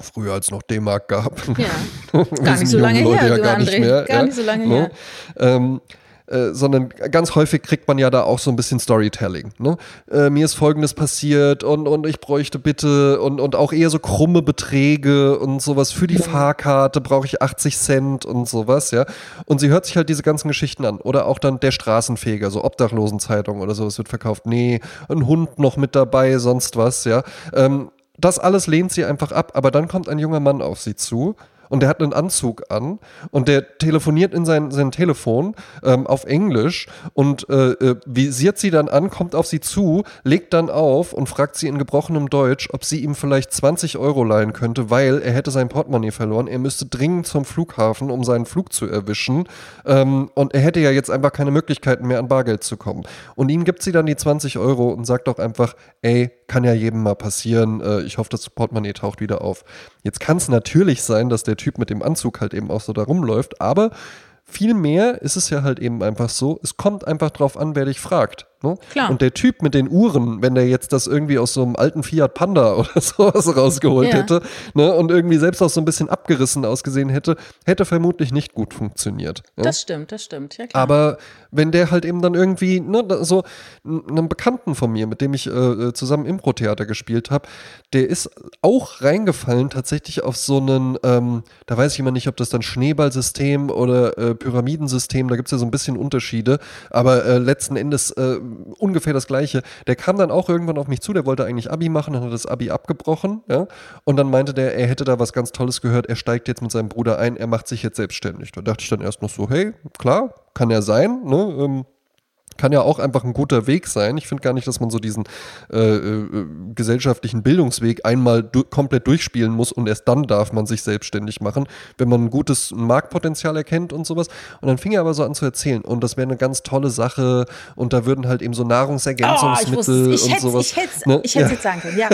früher als noch D-Mark gab. Ja. Gar nicht so lange her, Leute du ja gar nicht André. mehr. Gar ja, nicht so lange ne? her. Ähm, äh, sondern ganz häufig kriegt man ja da auch so ein bisschen Storytelling. Ne? Äh, mir ist Folgendes passiert und, und ich bräuchte bitte und, und auch eher so krumme Beträge und sowas. Für die Fahrkarte brauche ich 80 Cent und sowas, ja. Und sie hört sich halt diese ganzen Geschichten an. Oder auch dann der Straßenfeger, so Obdachlosenzeitung oder sowas wird verkauft. Nee, ein Hund noch mit dabei, sonst was, ja. Ähm, das alles lehnt sie einfach ab, aber dann kommt ein junger Mann auf sie zu und der hat einen Anzug an und der telefoniert in sein, sein Telefon ähm, auf Englisch und äh, äh, visiert sie dann an, kommt auf sie zu, legt dann auf und fragt sie in gebrochenem Deutsch, ob sie ihm vielleicht 20 Euro leihen könnte, weil er hätte sein Portemonnaie verloren. Er müsste dringend zum Flughafen, um seinen Flug zu erwischen. Ähm, und er hätte ja jetzt einfach keine Möglichkeiten mehr an Bargeld zu kommen. Und ihm gibt sie dann die 20 Euro und sagt auch einfach, ey, kann ja jedem mal passieren. Äh, ich hoffe, das Portemonnaie taucht wieder auf. Jetzt kann es natürlich sein, dass der Typ mit dem Anzug halt eben auch so da rumläuft, aber Vielmehr ist es ja halt eben einfach so, es kommt einfach drauf an, wer dich fragt. Ne? Klar. Und der Typ mit den Uhren, wenn der jetzt das irgendwie aus so einem alten Fiat Panda oder sowas rausgeholt Ja. hätte ne? und irgendwie selbst auch so ein bisschen abgerissen ausgesehen hätte, hätte vermutlich nicht gut funktioniert. Ja? Das stimmt, das stimmt. Ja, klar. Aber wenn der halt eben dann irgendwie, ne, so n- einem Bekannten von mir, mit dem ich äh, zusammen Impro-Theater gespielt habe, der ist auch reingefallen tatsächlich auf so einen, ähm, da weiß ich immer nicht, ob das dann Schneeballsystem oder äh, Pyramidensystem, da gibt es ja so ein bisschen Unterschiede, aber äh, letzten Endes äh, ungefähr das gleiche. Der kam dann auch irgendwann auf mich zu, der wollte eigentlich Abi machen, dann hat das Abi abgebrochen, ja, und dann meinte der, er hätte da was ganz Tolles gehört, er steigt jetzt mit seinem Bruder ein, er macht sich jetzt selbstständig. Da dachte ich dann erst noch so, hey, klar, kann ja sein, ne? Ähm, kann ja auch einfach ein guter Weg sein. Ich finde gar nicht, dass man so diesen äh, äh, gesellschaftlichen Bildungsweg einmal du komplett durchspielen muss und erst dann darf man sich selbstständig machen, wenn man ein gutes Marktpotenzial erkennt und sowas. Und dann fing er aber so an zu erzählen und das wäre eine ganz tolle Sache und da würden halt eben so Oh, ich Nahrungsergänzungsmittel wusste es. Ich und hätte sowas. ich hätt's, ne? ich hätt's Ja. jetzt sagen können. Ja,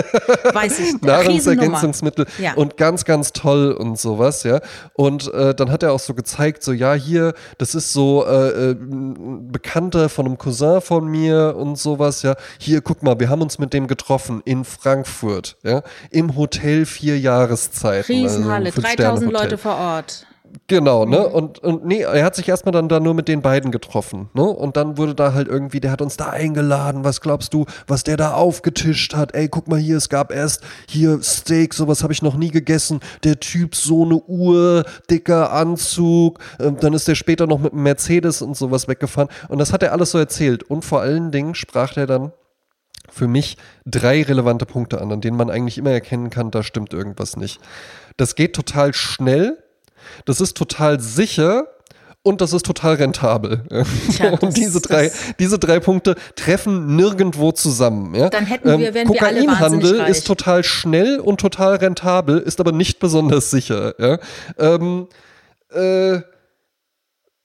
weiß ich. Nahrungsergänzungsmittel Ja. und ganz, ganz toll und sowas, ja. Und äh, dann hat er auch so gezeigt, so, ja, hier, das ist so äh, äh, ein Bekannter von einem Cousin von mir und sowas, ja. Hier, guck mal, wir haben uns mit dem getroffen in Frankfurt, ja, im Hotel vier Jahreszeiten. Riesenhalle, also ein 3000 Fünf-Sterne-Hotel. Leute vor Ort. Genau, ne? Mhm. Und, und nee, er hat sich erstmal dann da nur mit den beiden getroffen, ne? Und dann wurde da halt irgendwie, der hat uns da eingeladen, was glaubst du, was der da aufgetischt hat? Ey, guck mal hier, es gab erst hier Steak, sowas habe ich noch nie gegessen. Der Typ so eine Uhr, dicker Anzug, ähm, dann ist der später noch mit einem Mercedes und sowas weggefahren. Und das hat er alles so erzählt. Und vor allen Dingen sprach er dann für mich drei relevante Punkte an, an denen man eigentlich immer erkennen kann, da stimmt irgendwas nicht. Das geht total schnell, das ist total sicher und das ist total rentabel. Das- und diese drei, diese drei Punkte treffen nirgendwo zusammen. Ja? Dann hätten wir- wir alle Kokainhandel wahnsinnig reich. ist total schnell und total rentabel, ist aber nicht besonders sicher. Ja? Ähm, äh,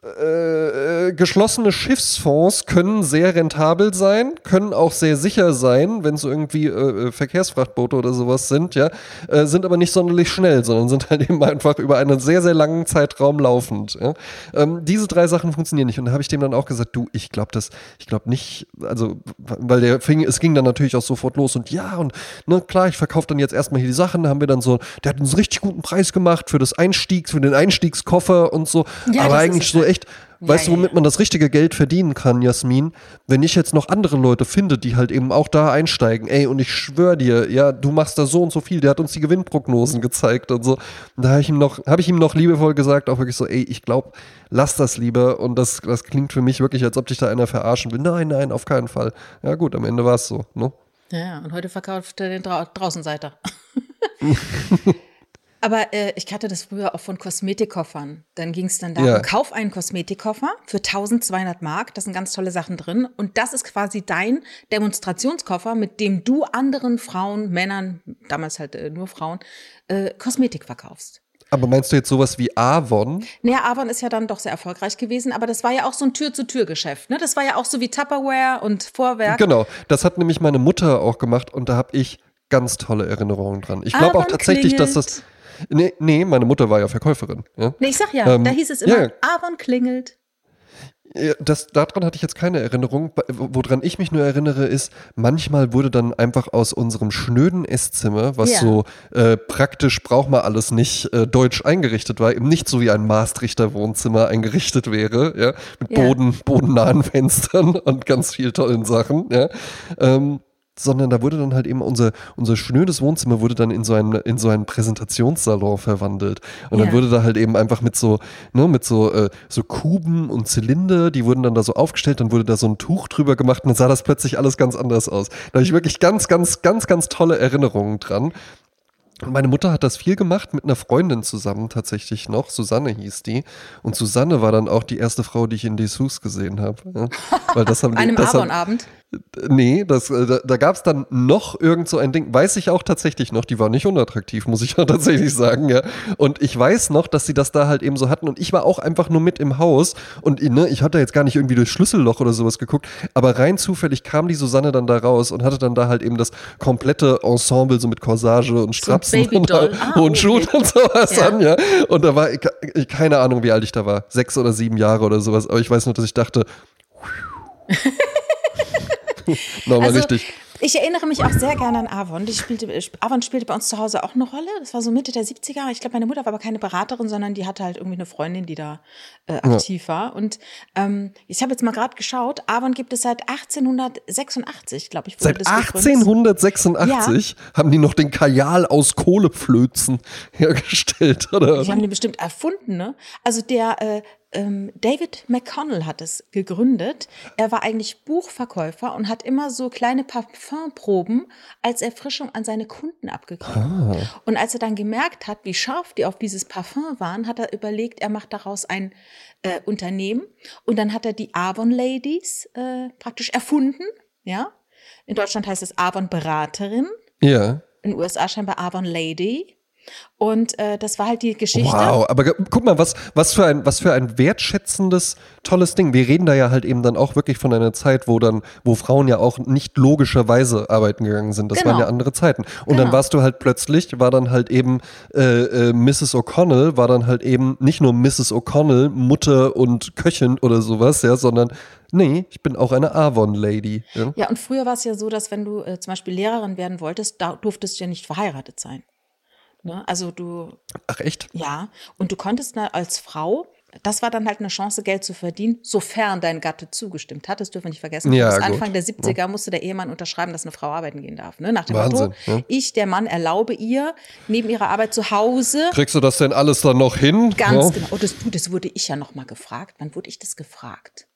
äh, äh, geschlossene Schiffsfonds können sehr rentabel sein, können auch sehr sicher sein, wenn es irgendwie äh, äh, Verkehrsfrachtboote oder sowas sind, ja, äh, sind aber nicht sonderlich schnell, sondern sind halt eben einfach über einen sehr, sehr langen Zeitraum laufend. Ja. Ähm, diese drei Sachen funktionieren nicht. Und da habe ich dem dann auch gesagt, du, ich glaube das, ich glaube nicht, also, weil der fing, es ging dann natürlich auch sofort los und ja, und ne, klar, ich verkaufe dann jetzt erstmal hier die Sachen, da haben wir dann so, der hat uns einen richtig guten Preis gemacht für das Einstiegs, für den Einstiegskoffer und so. Ja, aber eigentlich so halt. Echt, weißt Ja, du, ja, womit man das richtige Geld verdienen kann, Jasmin? Wenn ich jetzt noch andere Leute finde, die halt eben auch da einsteigen, ey, und ich schwöre dir, ja, du machst da so und so viel, der hat uns die Gewinnprognosen gezeigt und so. Und da habe ich ihm noch, habe ich ihm noch liebevoll gesagt, auch wirklich so, ey, ich glaube, lass das lieber. Und das, das klingt für mich wirklich, als ob dich da einer verarschen will. Nein, nein, auf keinen Fall. Ja, gut, am Ende war es so, ne? Ja, und heute verkauft er den Drau Draußenseiter. Aber äh, ich hatte das früher auch von Kosmetikkoffern. Dann ging es dann darum, Ja. kauf einen Kosmetikkoffer für 1200 Mark. Da sind ganz tolle Sachen drin. Und das ist quasi dein Demonstrationskoffer, mit dem du anderen Frauen, Männern, damals halt äh, nur Frauen, äh, Kosmetik verkaufst. Aber meinst du jetzt sowas wie Avon? Naja, Avon ist ja dann doch sehr erfolgreich gewesen, aber das war ja auch so ein Tür-zu-Tür-Geschäft. Ne? Das war ja auch so wie Tupperware und Vorwerk. Genau, das hat nämlich meine Mutter auch gemacht und da habe ich ganz tolle Erinnerungen dran. Ich glaube auch tatsächlich, dass das. Nee, nee, meine Mutter war ja Verkäuferin. Ja? Nee, ich sag ja, Ähm, da hieß es immer, ja. Avon klingelt. Das, daran hatte ich jetzt keine Erinnerung. Wo- Woran ich mich nur erinnere, ist, manchmal wurde dann einfach aus unserem schnöden Esszimmer, was Ja. so äh, praktisch braucht man alles nicht äh, deutsch eingerichtet war, eben nicht so wie ein Maastrichter Wohnzimmer eingerichtet wäre, ja, mit Ja. Boden, bodennahen Fenstern und ganz viel tollen Sachen, ja. Ähm, sondern da wurde dann halt eben unser, unser schnödes Wohnzimmer wurde dann in so einen, in so einen Präsentationssalon verwandelt. Und dann Ja. wurde da halt eben einfach mit so, ne, mit so, äh, so Kuben und Zylinder, die wurden dann da so aufgestellt, dann wurde da so ein Tuch drüber gemacht und dann sah das plötzlich alles ganz anders aus. Da habe ich wirklich ganz, ganz, ganz, ganz tolle Erinnerungen dran. Meine Mutter hat das viel gemacht mit einer Freundin zusammen tatsächlich noch. Susanne hieß die. Und Susanne war dann auch die erste Frau, die ich in Dessous gesehen habe. Ja. Weil das haben die, Einem Avon-Abend. Nee, das, äh, da, da gab es dann noch irgend so ein Ding, weiß ich auch tatsächlich noch, die war nicht unattraktiv, muss ich auch tatsächlich sagen, ja. Und ich weiß noch, dass sie das da halt eben so hatten und ich war auch einfach nur mit im Haus und ne, ich hatte jetzt gar nicht irgendwie durchs Schlüsselloch oder sowas geguckt, aber rein zufällig kam die Susanne dann da raus und hatte dann da halt eben das komplette Ensemble so mit Corsage und Strapsen Babydoll. und, Ah, und Schuhen okay. und sowas Ja. an, ja. Und da war ich, ich, keine Ahnung, wie alt ich da war, sechs oder sieben Jahre oder sowas, aber ich weiß nur, dass ich dachte, Nochmal also, richtig. Ich erinnere mich auch sehr gerne an Avon. Spielte, Avon spielte bei uns zu Hause auch eine Rolle. Das war so Mitte der 70er. Ich glaube, meine Mutter war aber keine Beraterin, sondern die hatte halt irgendwie eine Freundin, die da äh, aktiv ja. war. Und ähm, ich habe jetzt mal gerade geschaut, Avon gibt es seit 1886, glaube ich. Seit 1886 ja. haben die noch den Kajal aus Kohleflözen hergestellt, oder? Die haben den bestimmt erfunden, ne? Also der äh, David McConnell hat es gegründet. Er war eigentlich Buchverkäufer und hat immer so kleine Parfümproben als Erfrischung an seine Kunden abgegeben. Ah. Und als er dann gemerkt hat, wie scharf die auf dieses Parfüm waren, hat er überlegt, er macht daraus ein äh, Unternehmen. Und dann hat er die Avon Ladies äh, praktisch erfunden. Ja, in Deutschland heißt es Avon Beraterin. Ja. In den USA scheinbar Avon Lady. Und äh, das war halt die Geschichte. Wow, aber guck mal, was, was, für ein, was für ein wertschätzendes, tolles Ding. Wir reden da ja halt eben dann auch wirklich von einer Zeit, wo dann, wo Frauen ja auch nicht logischerweise arbeiten gegangen sind. Das genau. waren ja andere Zeiten. Und genau. dann warst du halt plötzlich, war dann halt eben äh, äh, Mrs. O'Connell, war dann halt eben nicht nur Mrs. O'Connell, Mutter und Köchin oder sowas, ja, sondern Nee, ich bin auch eine Avon-Lady. Ja? ja, und früher war es ja so, dass wenn du äh, zum Beispiel Lehrerin werden wolltest, da durftest du ja nicht verheiratet sein. Ne? Also du. Ach echt? Ja. Und du konntest als Frau das war dann halt eine Chance, Geld zu verdienen, sofern dein Gatte zugestimmt hat. Das dürfen wir nicht vergessen. Ja, Bis Anfang der 70er ja. musste der Ehemann unterschreiben, dass eine Frau arbeiten gehen darf. Ne? Nach dem Wahnsinn, Motto, ja. ich, der Mann, erlaube ihr, neben ihrer Arbeit zu Hause. Kriegst du das denn alles dann noch hin? Ganz genau. Oh, das, das wurde ich ja noch mal gefragt. Wann wurde ich das gefragt?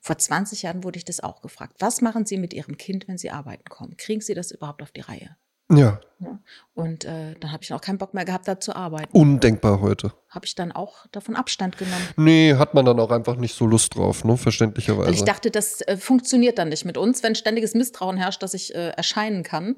Vor 20 Jahren wurde ich das auch gefragt. Was machen Sie mit Ihrem Kind, wenn Sie arbeiten kommen? Kriegen Sie das überhaupt auf die Reihe? Ja. ja. Und äh, dann habe ich auch keinen Bock mehr gehabt, da zu arbeiten. Undenkbar heute. Habe ich dann auch davon Abstand genommen. Nee, hat man dann auch einfach nicht so Lust drauf, ne? Verständlicherweise. Weil ich dachte, das äh, funktioniert dann nicht mit uns, wenn ständiges Misstrauen herrscht, dass ich äh, erscheinen kann,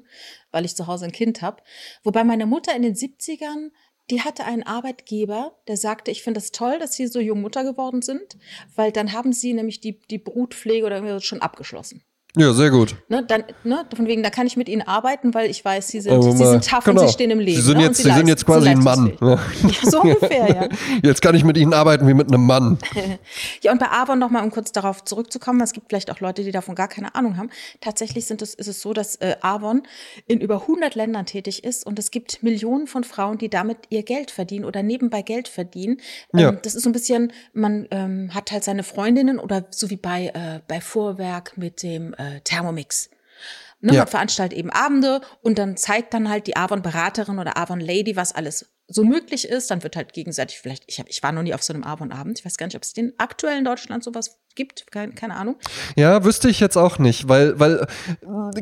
weil ich zu Hause ein Kind habe. Wobei meine Mutter in den 70ern die hatte einen Arbeitgeber, der sagte, ich finde es das toll, dass Sie so jung Mutter geworden sind, weil dann haben Sie nämlich die, die Brutpflege oder irgendwie schon abgeschlossen. Ja, sehr gut. Ne, dann, ne, von wegen, da kann ich mit ihnen arbeiten, weil ich weiß, sie sind, sie sind tough genau. und sie stehen im Leben. Sie sind, ne? jetzt, sie, sie sind jetzt quasi ein Mann. Ja. so ungefähr, ja. Jetzt kann ich mit ihnen arbeiten wie mit einem Mann. ja, und bei Avon nochmal, um kurz darauf zurückzukommen, es gibt vielleicht auch Leute, die davon gar keine Ahnung haben. Tatsächlich sind es, ist es so, dass äh, Avon in über 100 Ländern tätig ist und es gibt Millionen von Frauen, die damit ihr Geld verdienen oder nebenbei Geld verdienen. Ähm, ja. Das ist so ein bisschen, man ähm, hat halt seine Freundinnen oder so wie bei, äh, bei Vorwerk mit dem äh, Thermomix. Ne, ja. Man veranstaltet eben Abende und dann zeigt dann halt die Avon-Beraterin oder Avon-Lady, was alles so möglich ist. Dann wird halt gegenseitig vielleicht, ich, hab, ich war noch nie auf so einem Avon-Abend. Ich weiß gar nicht, ob es den aktuell in Deutschland sowas gibt. Keine, keine Ahnung. Ja, wüsste ich jetzt auch nicht, weil, weil,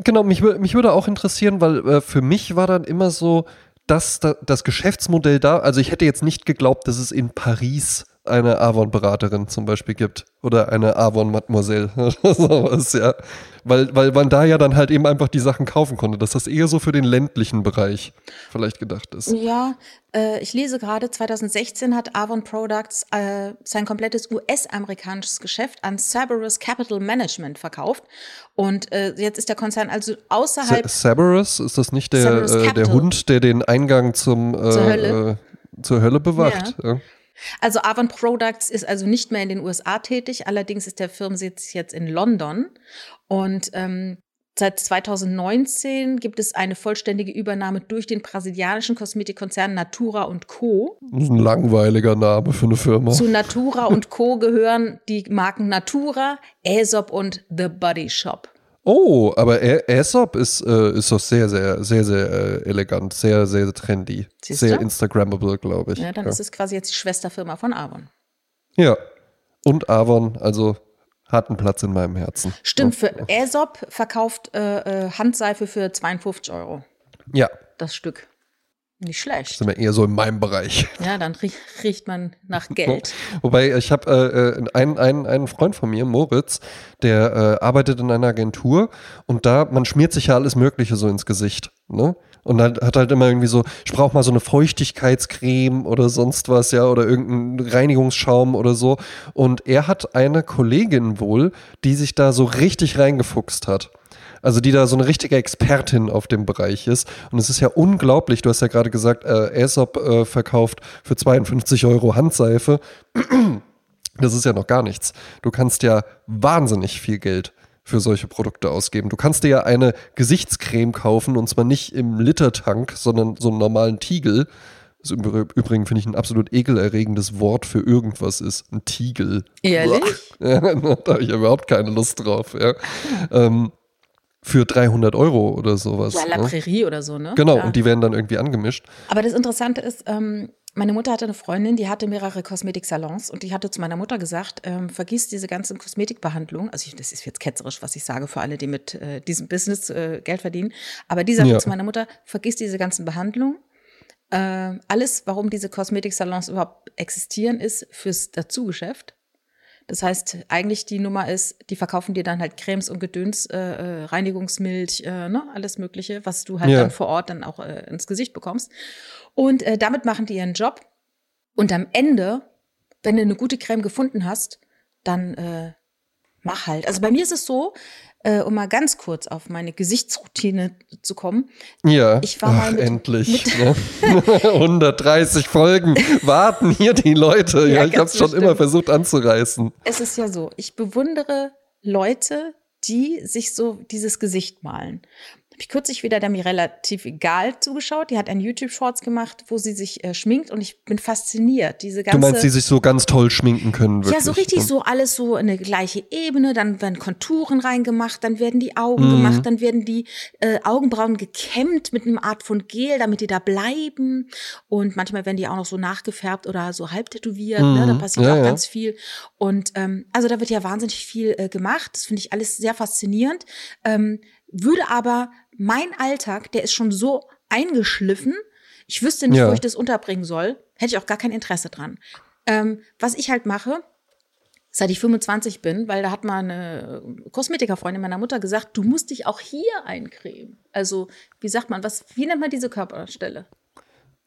genau, mich, mich würde auch interessieren, weil äh, für mich war dann immer so, dass das Geschäftsmodell da, also ich hätte jetzt nicht geglaubt, dass es in Paris eine Avon-Beraterin zum Beispiel gibt oder eine Avon-Mademoiselle oder sowas, ja. Weil, weil man da ja dann halt eben einfach die Sachen kaufen konnte, dass das eher so für den ländlichen Bereich vielleicht gedacht ist. Ja, äh, ich lese gerade, 2016 hat Avon Products äh, sein komplettes US-amerikanisches Geschäft an Cerberus Capital Management verkauft. Und äh, jetzt ist der Konzern also außerhalb. Cerberus, ist das nicht der, äh, der Hund, der den Eingang zum, äh, zur Hölle, äh, zur Hölle bewacht? Ja. Ja. Also Avon Products ist also nicht mehr in den USA tätig, allerdings ist der Firmensitz jetzt in London und ähm, Seit 2019 gibt es eine vollständige Übernahme durch den brasilianischen Kosmetikkonzern Natura und Co. Das ist ein langweiliger Name für eine Firma. Zu Natura und Co. gehören die Marken Natura, Aesop und The Body Shop. Oh, aber Aesop ist, äh, ist doch sehr, sehr, sehr, sehr äh, elegant, sehr, sehr trendy. Siehst sehr du? Instagrammable, glaube ich. Ja, dann ja. ist es quasi jetzt die Schwesterfirma von Avon. Ja. Und Avon, also hat einen Platz in meinem Herzen. Stimmt, für Aesop verkauft äh, äh Handseife für 52 Euro. Ja. Das Stück. Nicht schlecht. Sind wir eher so in meinem Bereich. Ja, dann riecht man nach Geld. Wobei, ich habe äh, äh, einen, einen, einen Freund von mir, Moritz, der äh, arbeitet in einer Agentur und da, man schmiert sich ja alles Mögliche so ins Gesicht. Ne? Und dann hat halt immer irgendwie so, ich brauche mal so eine Feuchtigkeitscreme oder sonst was, ja, oder irgendeinen Reinigungsschaum oder so. Und er hat eine Kollegin wohl, die sich da so richtig reingefuchst hat. Also die da so eine richtige Expertin auf dem Bereich ist. Und es ist ja unglaublich, du hast ja gerade gesagt, äh, Aesop äh, verkauft für 52 Euro Handseife. Das ist ja noch gar nichts. Du kannst ja wahnsinnig viel Geld für solche Produkte ausgeben. Du kannst dir ja eine Gesichtscreme kaufen und zwar nicht im Litertank, sondern so einen normalen Tiegel. Das im Übrigen finde ich ein absolut ekelerregendes Wort für irgendwas ist. Ein Tiegel. Ehrlich? Ja, da habe ich überhaupt keine Lust drauf. Ja. Ähm, für 300 Euro oder sowas. Ja, La ne? Prairie oder so, ne? Genau, Ja. und die werden dann irgendwie angemischt. Aber das Interessante ist, ähm, meine Mutter hatte eine Freundin, die hatte mehrere Kosmetiksalons und die hatte zu meiner Mutter gesagt, ähm, vergiss diese ganzen Kosmetikbehandlungen. Also ich, das ist jetzt ketzerisch, was ich sage für alle, die mit äh, diesem Business äh, Geld verdienen. Aber die sagte Ja. zu meiner Mutter, vergiss diese ganzen Behandlungen. Äh, alles, warum diese Kosmetiksalons überhaupt existieren, ist fürs Dazugeschäft. Das heißt, eigentlich die Nummer ist, die verkaufen dir dann halt Cremes und Gedöns, äh, äh, Reinigungsmilch, äh, ne, alles Mögliche, was du halt Ja. dann vor Ort dann auch äh, ins Gesicht bekommst. Und äh, damit machen die ihren Job. Und am Ende, wenn du eine gute Creme gefunden hast, dann äh, mach halt. Also bei mir ist es so, äh, um mal ganz kurz auf meine Gesichtsroutine zu kommen. Ja, Ich war mal Ach, mit- endlich. ne? 130 Folgen warten hier die Leute. Ja, Ja, ich habe es schon immer versucht anzureißen. Es ist ja so, ich bewundere Leute, die sich so dieses Gesicht malen. Habe ich kürzlich wieder der mir relativ egal zugeschaut. Die hat einen YouTube-Shorts gemacht, wo sie sich äh, schminkt und ich bin fasziniert. Diese ganze Du meinst, die sich so ganz toll schminken können, wirklich. Ja, so richtig ne? so alles so in eine gleiche Ebene, dann werden Konturen reingemacht, dann werden die Augen Mhm. gemacht, dann werden die äh, Augenbrauen gekämmt mit einer Art von Gel, damit die da bleiben und manchmal werden die auch noch so nachgefärbt oder so halb tätowiert, ne? da Mhm. passiert Ja, auch ja. ganz viel und ähm, also da wird ja wahnsinnig viel äh, gemacht, das finde ich alles sehr faszinierend, ähm, würde aber mein Alltag, der ist schon so eingeschliffen, ich wüsste nicht, Ja. wo ich das unterbringen soll, hätte ich auch gar kein Interesse dran. Ähm, was ich halt mache, seit ich 25 bin, weil da hat mal eine Kosmetikerfreundin meiner Mutter gesagt, du musst dich auch hier eincremen. Also, wie sagt man, was, wie nennt man diese Körperstelle?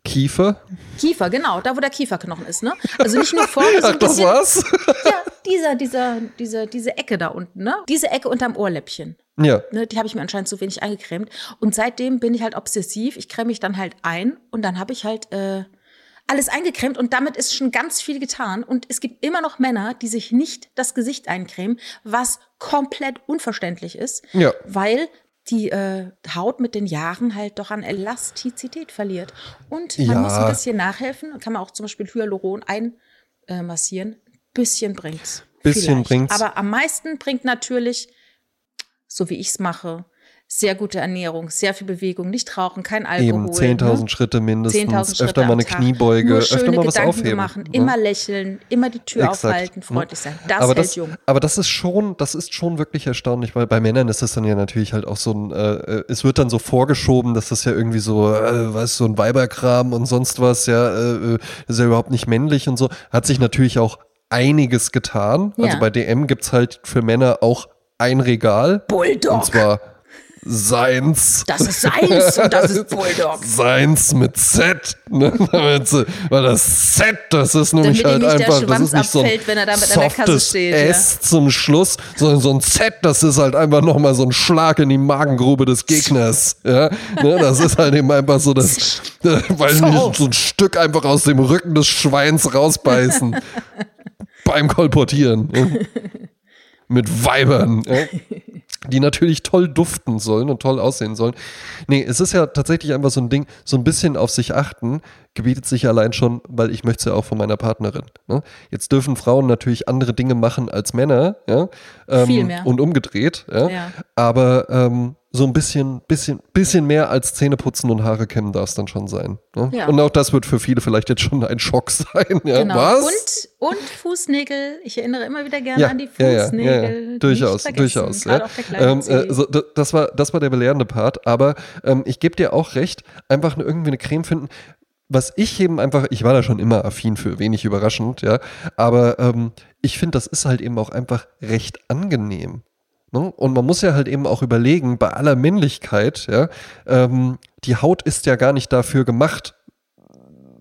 Kiefer? Kiefer, genau, da wo der Kieferknochen ist, ne? Also nicht nur vorne, so Ach, ein das bisschen, war's? ja, dieser, dieser, diese, diese Ecke da unten, ne? Diese Ecke unterm Ohrläppchen. Ja. Ne, die habe ich mir anscheinend zu wenig eingecremt. Und seitdem bin ich halt obsessiv. Ich creme mich dann halt ein und dann habe ich halt äh, alles eingecremt und damit ist schon ganz viel getan. Und es gibt immer noch Männer, die sich nicht das Gesicht eincremen, was komplett unverständlich ist, Ja. weil die äh, Haut mit den Jahren halt doch an Elastizität verliert. Und man Ja. muss ein bisschen nachhelfen. Kann man auch zum Beispiel Hyaluron einmassieren. Bisschen bringt's. Bisschen Vielleicht. bringt's. Aber am meisten bringt natürlich so wie ich es mache. Sehr gute Ernährung, sehr viel Bewegung, nicht rauchen, kein Alkohol. Eben 10.000 ne? Schritte mindestens, 10.000 Schritte öfter mal eine. Kniebeuge, öfter mal was Gedanken aufheben. machen, ne? immer lächeln, immer die Tür Exakt, aufhalten, ne? freundlich sein. Das aber hält das, jung. Aber das ist schon, das ist schon wirklich erstaunlich, weil bei Männern ist das dann ja natürlich halt auch so ein, äh, äh, es wird dann so vorgeschoben, dass das ja irgendwie so, äh, weißt du, so ein Weiberkram und sonst was, ja, äh, äh, ist ja überhaupt nicht männlich und so. Hat sich natürlich auch einiges getan. Also Ja. bei DM gibt's halt für Männer auch ein Regal. Bulldog. Und zwar seins. Das ist seins und das ist Bulldog. Seins mit Z. Ne? Weil das Z, das ist nämlich halt einfach, das ist nicht so ein wenn er da mit Kasse softes steht, ja. S zum Schluss, sondern so ein Z, das ist halt einfach nochmal so ein Schlag in die Magengrube des Gegners. Ja? Ne? Das ist halt eben einfach so, das, weil nicht so ein Stück einfach aus dem Rücken des Schweins rausbeißen. beim Kolportieren. Mit Weibern. Ja? die natürlich toll duften sollen und toll aussehen sollen. Nee, es ist ja tatsächlich einfach so ein Ding, so ein bisschen auf sich achten, gebietet sich allein schon, weil ich möchte es ja auch von meiner Partnerin. Ne? Jetzt dürfen Frauen natürlich andere Dinge machen als Männer, ja, ähm, Viel mehr. und umgedreht, ja, Ja. aber ähm, so ein bisschen, bisschen, bisschen mehr als Zähne putzen und Haare kämmen darf es dann schon sein. Ne? Ja. Und auch das wird für viele vielleicht jetzt schon ein Schock sein. Ja, Genau. Was? Und, und Fußnägel. Ich erinnere immer wieder gerne ja, an die Fußnägel. ja, Durchaus, durchaus. Ähm, äh, so, das, war, das war der belehrende Part, aber ähm, ich gebe dir auch recht, einfach nur irgendwie eine Creme finden. Was ich eben einfach, ich war da schon immer affin für, wenig überraschend, ja, aber ähm, ich finde, das ist halt eben auch einfach recht angenehm. Ne? Und man muss ja halt eben auch überlegen, bei aller Männlichkeit, ja, ähm, die Haut ist ja gar nicht dafür gemacht,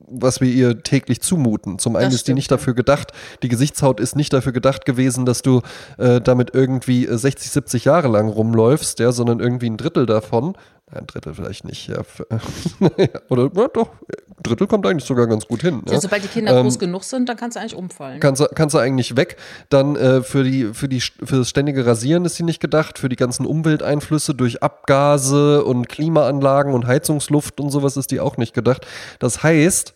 was wir ihr täglich zumuten. Zum einen Das ist die nicht dafür gedacht, die Gesichtshaut ist nicht dafür gedacht gewesen, dass du äh, damit irgendwie äh, 60, 70 Jahre lang rumläufst, ja, sondern irgendwie ein Drittel davon. Ein Drittel vielleicht nicht, ja. Oder ja, doch, ein Drittel kommt eigentlich sogar ganz gut hin. Ja, ja. sobald die Kinder ähm, groß genug sind, dann kannst du eigentlich umfallen. Kannst, kannst du eigentlich weg. Dann äh, für, die, für, die, für das ständige Rasieren ist sie nicht gedacht, für die ganzen Umwelteinflüsse durch Abgase und Klimaanlagen und Heizungsluft und sowas ist die auch nicht gedacht. Das heißt,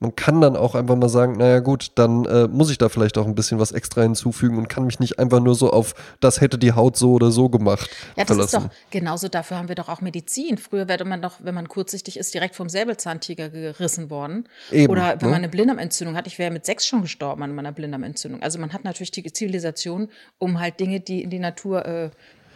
man kann dann auch einfach mal sagen, naja gut, dann äh, muss ich da vielleicht auch ein bisschen was extra hinzufügen und kann mich nicht einfach nur so auf, das hätte die Haut so oder so gemacht. Ja, das verlassen. ist doch, genauso dafür haben wir doch auch Medizin. Früher wäre man doch, wenn man kurzsichtig ist, direkt vom Säbelzahntiger gerissen worden. Eben, oder wenn ne? man eine Blinddarmentzündung hat, ich wäre mit sechs schon gestorben an meiner Blinddarmentzündung. Also man hat natürlich die Zivilisation, um halt Dinge, die in die Natur äh,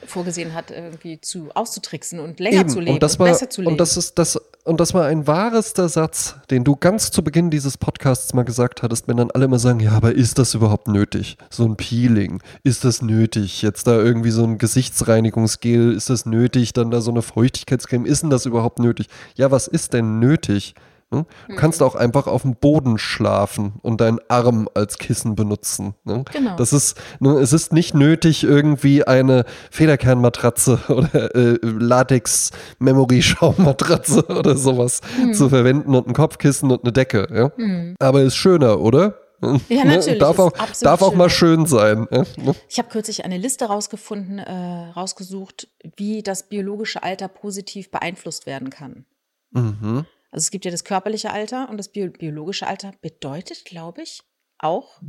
vorgesehen hat, irgendwie zu auszutricksen und länger Eben. zu leben und, das und war, besser zu leben. Und das ist das und das war ein wahrester Satz, den du ganz zu Beginn dieses Podcasts mal gesagt hattest, wenn dann alle mal sagen, ja, aber ist das überhaupt nötig? So ein Peeling, ist das nötig? Jetzt da irgendwie so ein Gesichtsreinigungsgel, ist das nötig? Dann da so eine Feuchtigkeitscreme, ist denn das überhaupt nötig? Ja, was ist denn nötig? Ne? Du kannst auch einfach auf dem Boden schlafen und deinen Arm als Kissen benutzen. Ne? Genau. Das ist, ne, es ist nicht nötig, irgendwie eine Federkernmatratze oder äh, Latex-Memory-Schaummatratze oder sowas mhm. zu verwenden und ein Kopfkissen und eine Decke. Ja? Mhm. Aber ist schöner, oder? Ja, ne? natürlich. Darf auch, darf auch mal schön sein. Ne? Ich habe kürzlich eine Liste rausgefunden, äh, rausgesucht, wie das biologische Alter positiv beeinflusst werden kann. Mhm. Also es gibt ja das körperliche Alter und das biologische Alter bedeutet, glaube ich, auch,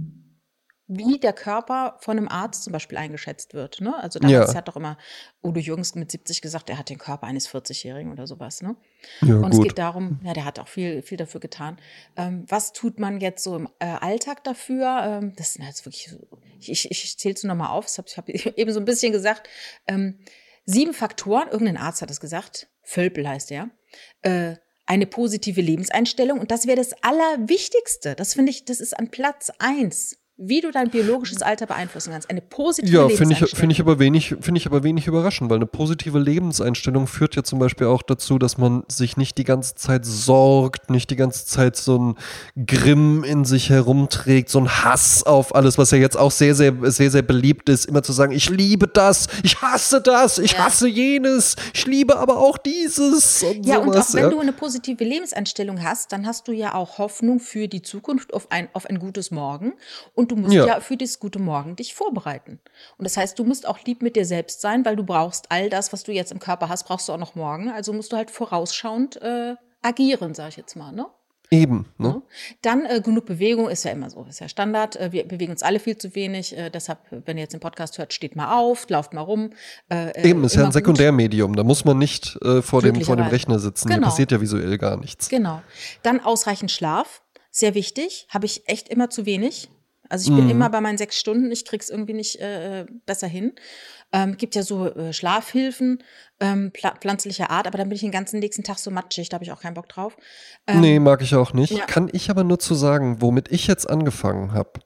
wie der Körper von einem Arzt zum Beispiel eingeschätzt wird. Ne? Also damals ja. hat doch immer Udo Jürgens mit 70 gesagt, er hat den Körper eines 40-Jährigen oder sowas. Ne? Ja, und gut. es geht darum, ja, der hat auch viel, viel dafür getan. Ähm, was tut man jetzt so im äh, Alltag dafür? Ähm, das ist jetzt wirklich, so, ich, ich, ich zähle es nochmal auf, ich habe eben so ein bisschen gesagt. Ähm, sieben Faktoren, irgendein Arzt hat es gesagt, Völpel heißt er. Äh, eine positive Lebenseinstellung. Und das wäre das Allerwichtigste. Das finde ich, das ist an Platz eins wie du dein biologisches Alter beeinflussen kannst. Eine positive ja, Lebenseinstellung. Ja, finde ich, aber wenig, find ich aber wenig überraschend, weil eine positive Lebenseinstellung führt ja zum Beispiel auch dazu, dass man sich nicht die ganze Zeit sorgt, nicht die ganze Zeit so ein Grimm in sich herumträgt, so ein Hass auf alles, was ja jetzt auch sehr, sehr, sehr, sehr beliebt ist, immer zu sagen, ich liebe das, ich hasse das, ich ja. hasse jenes, ich liebe aber auch dieses. Und ja, sowas, und auch wenn ja. du eine positive Lebenseinstellung hast, dann hast du ja auch Hoffnung für die Zukunft auf ein, auf ein gutes Morgen und du musst ja. ja für das gute Morgen dich vorbereiten. Und das heißt, du musst auch lieb mit dir selbst sein, weil du brauchst all das, was du jetzt im Körper hast, brauchst du auch noch morgen. Also musst du halt vorausschauend äh, agieren, sag ich jetzt mal, ne? Eben. Ne? Ja. Dann äh, genug Bewegung ist ja immer so, ist ja Standard. Äh, wir bewegen uns alle viel zu wenig. Äh, deshalb, wenn ihr jetzt den Podcast hört, steht mal auf, lauft mal rum. Äh, äh, Eben, ist ja ein Sekundärmedium. Da muss man nicht äh, vor, dem, vor dem Rechner sitzen. Genau. Hier passiert ja visuell gar nichts. Genau. Dann ausreichend Schlaf. Sehr wichtig. Habe ich echt immer zu wenig. Also ich bin mhm. immer bei meinen sechs Stunden, ich krieg's irgendwie nicht äh, besser hin. Ähm, gibt ja so äh, Schlafhilfen ähm, pflanzlicher Art, aber dann bin ich den ganzen nächsten Tag so matschig, da habe ich auch keinen Bock drauf. Ähm, nee, mag ich auch nicht. Ja. Kann ich aber nur zu sagen, womit ich jetzt angefangen habe.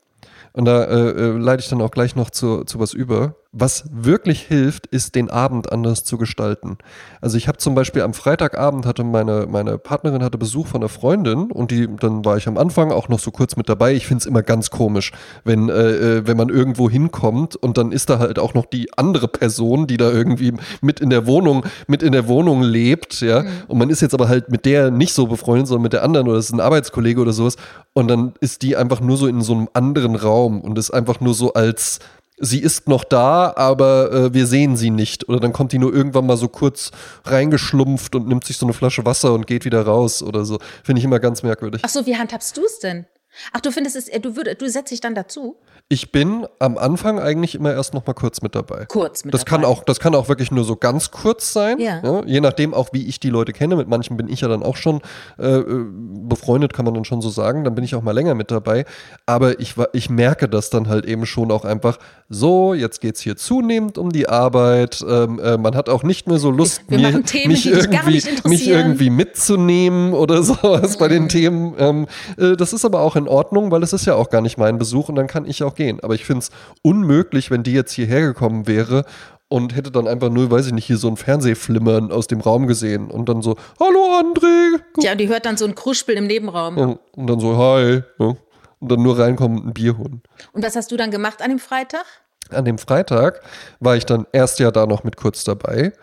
Und da äh, äh, leite ich dann auch gleich noch zu, zu was über. Was wirklich hilft, ist, den Abend anders zu gestalten. Also ich habe zum Beispiel am Freitagabend hatte meine, meine Partnerin hatte Besuch von einer Freundin und die, dann war ich am Anfang auch noch so kurz mit dabei. Ich finde es immer ganz komisch, wenn, äh, äh, wenn man irgendwo hinkommt und dann ist da halt auch noch die andere Person, die da irgendwie mit in der Wohnung, mit in der Wohnung lebt, ja. Mhm. Und man ist jetzt aber halt mit der nicht so befreundet, sondern mit der anderen oder es ist ein Arbeitskollege oder sowas. Und dann ist die einfach nur so in so einem anderen Raum und ist einfach nur so als sie ist noch da, aber äh, wir sehen sie nicht. Oder dann kommt die nur irgendwann mal so kurz reingeschlumpft und nimmt sich so eine Flasche Wasser und geht wieder raus oder so. Finde ich immer ganz merkwürdig. Ach so, wie handhabst du es denn? Ach, du findest es, du, würd, du setzt dich dann dazu? Ich bin am Anfang eigentlich immer erst noch mal kurz mit dabei. Kurz mit das dabei. Kann auch, das kann auch wirklich nur so ganz kurz sein. Ja. ja. Je nachdem auch, wie ich die Leute kenne. Mit manchen bin ich ja dann auch schon äh, äh, befreundet, kann man dann schon so sagen. Dann bin ich auch mal länger mit dabei. Aber ich, ich merke das dann halt eben schon auch einfach so, jetzt geht es hier zunehmend um die Arbeit. Ähm, äh, man hat auch nicht mehr so Lust, mir, Themen, mich, irgendwie, mich irgendwie mitzunehmen oder sowas mhm. bei den mhm. Themen. Ähm, äh, das ist aber auch in Ordnung, weil es ist ja auch gar nicht mein Besuch und dann kann ich auch auch gehen. Aber ich finde es unmöglich, wenn die jetzt hierher gekommen wäre und hätte dann einfach nur, weiß ich nicht, hier so ein Fernsehflimmern aus dem Raum gesehen und dann so, hallo André. Ja, die hört dann so ein Kruspel im Nebenraum. Und, und dann so, hi. Ja. Und dann nur reinkommen und ein Bier holen. Und was hast du dann gemacht an dem Freitag? An dem Freitag war ich dann erst ja da noch mit kurz dabei.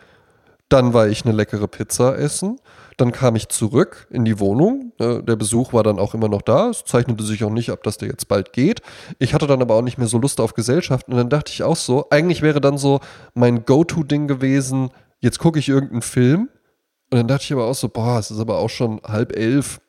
Dann war ich eine leckere Pizza essen. Dann kam ich zurück in die Wohnung. Äh, Der Besuch war dann auch immer noch da. Es zeichnete sich auch nicht ab, dass der jetzt bald geht. Ich hatte dann aber auch nicht mehr so Lust auf Gesellschaft. Und dann dachte ich auch so, eigentlich wäre dann so mein Go-To-Ding gewesen, jetzt gucke ich irgendeinen Film. Und dann dachte ich aber auch so, boah, es ist aber auch schon halb elf.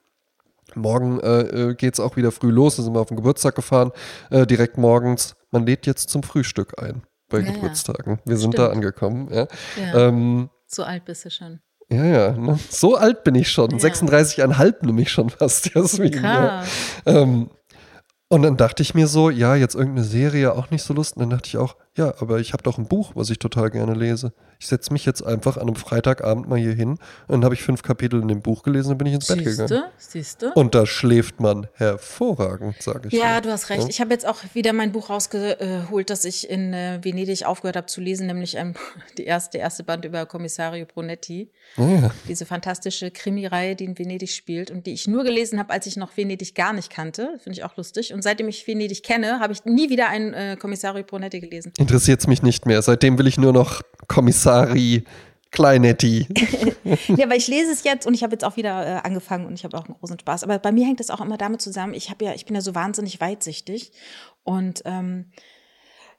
Morgen äh, äh, geht es auch wieder früh los. Da sind wir auf den Geburtstag gefahren, äh, direkt morgens. Man lädt jetzt zum Frühstück ein bei Ja. Geburtstagen. Wir sind Stimmt. da angekommen. Ja, Ja, ähm, so alt bist du schon. Ja, ja ne? so alt bin ich schon. Ja. 36,5 nämlich schon fast. Jasmin, ja. Ähm, und dann dachte ich mir so, ja, jetzt irgendeine Serie auch nicht so Lust. Und dann dachte ich auch, ja, aber ich habe doch ein Buch, was ich total gerne lese. Ich setze mich jetzt einfach an einem Freitagabend mal hier hin und dann habe ich fünf Kapitel in dem Buch gelesen und bin ich ins Bett gegangen. Siehste, siehste. Und da schläft man hervorragend, sage ich. Ja, dir. du hast recht. Ja. Ich habe jetzt auch wieder mein Buch rausgeholt, das ich in äh, Venedig aufgehört habe zu lesen, nämlich ähm, die erste, erste Band über Kommissario Brunetti. Ja. Diese fantastische Krimireihe, die in Venedig spielt und die ich nur gelesen habe, als ich noch Venedig gar nicht kannte. Finde ich auch lustig. Und seitdem ich Venedig kenne, habe ich nie wieder einen äh, Kommissario Brunetti gelesen. Interessiert es mich nicht mehr. Seitdem will ich nur noch Kommissari Kleinetti. ja, aber ich lese es jetzt und ich habe jetzt auch wieder äh, angefangen und ich habe auch einen großen Spaß. Aber bei mir hängt es auch immer damit zusammen, ich ja, ich bin ja so wahnsinnig weitsichtig und ähm,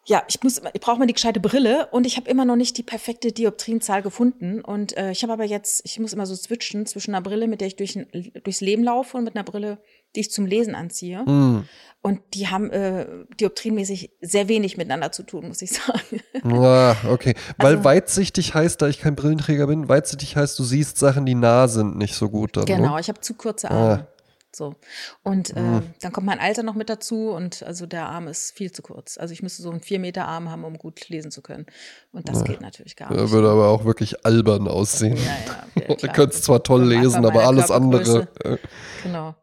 ja, ich muss, ich brauche mal die gescheite Brille und ich habe immer noch nicht die perfekte Dioptrienzahl gefunden. Und äh, ich habe aber jetzt, ich muss immer so switchen zwischen einer Brille, mit der ich durch, durchs Leben laufe und mit einer Brille, die ich zum Lesen anziehe. Hm. Und die haben äh, dioptrienmäßig sehr wenig miteinander zu tun, muss ich sagen. Ah, okay. Weil Also- weitsichtig heißt, da ich kein Brillenträger bin, weitsichtig heißt, du siehst Sachen, die nah sind, nicht so gut dann. Genau, Ne? ich habe zu kurze Ah. So. Und äh, dann kommt mein Alter noch mit dazu und also der Arm ist viel zu kurz. Also ich müsste so einen 4 Meter Arm haben, um gut lesen zu können. Und das geht natürlich gar Ja, nicht. würde aber auch wirklich albern aussehen. Ja, ja, ja, könntest zwar toll lesen, aber alles andere. äh, Genau.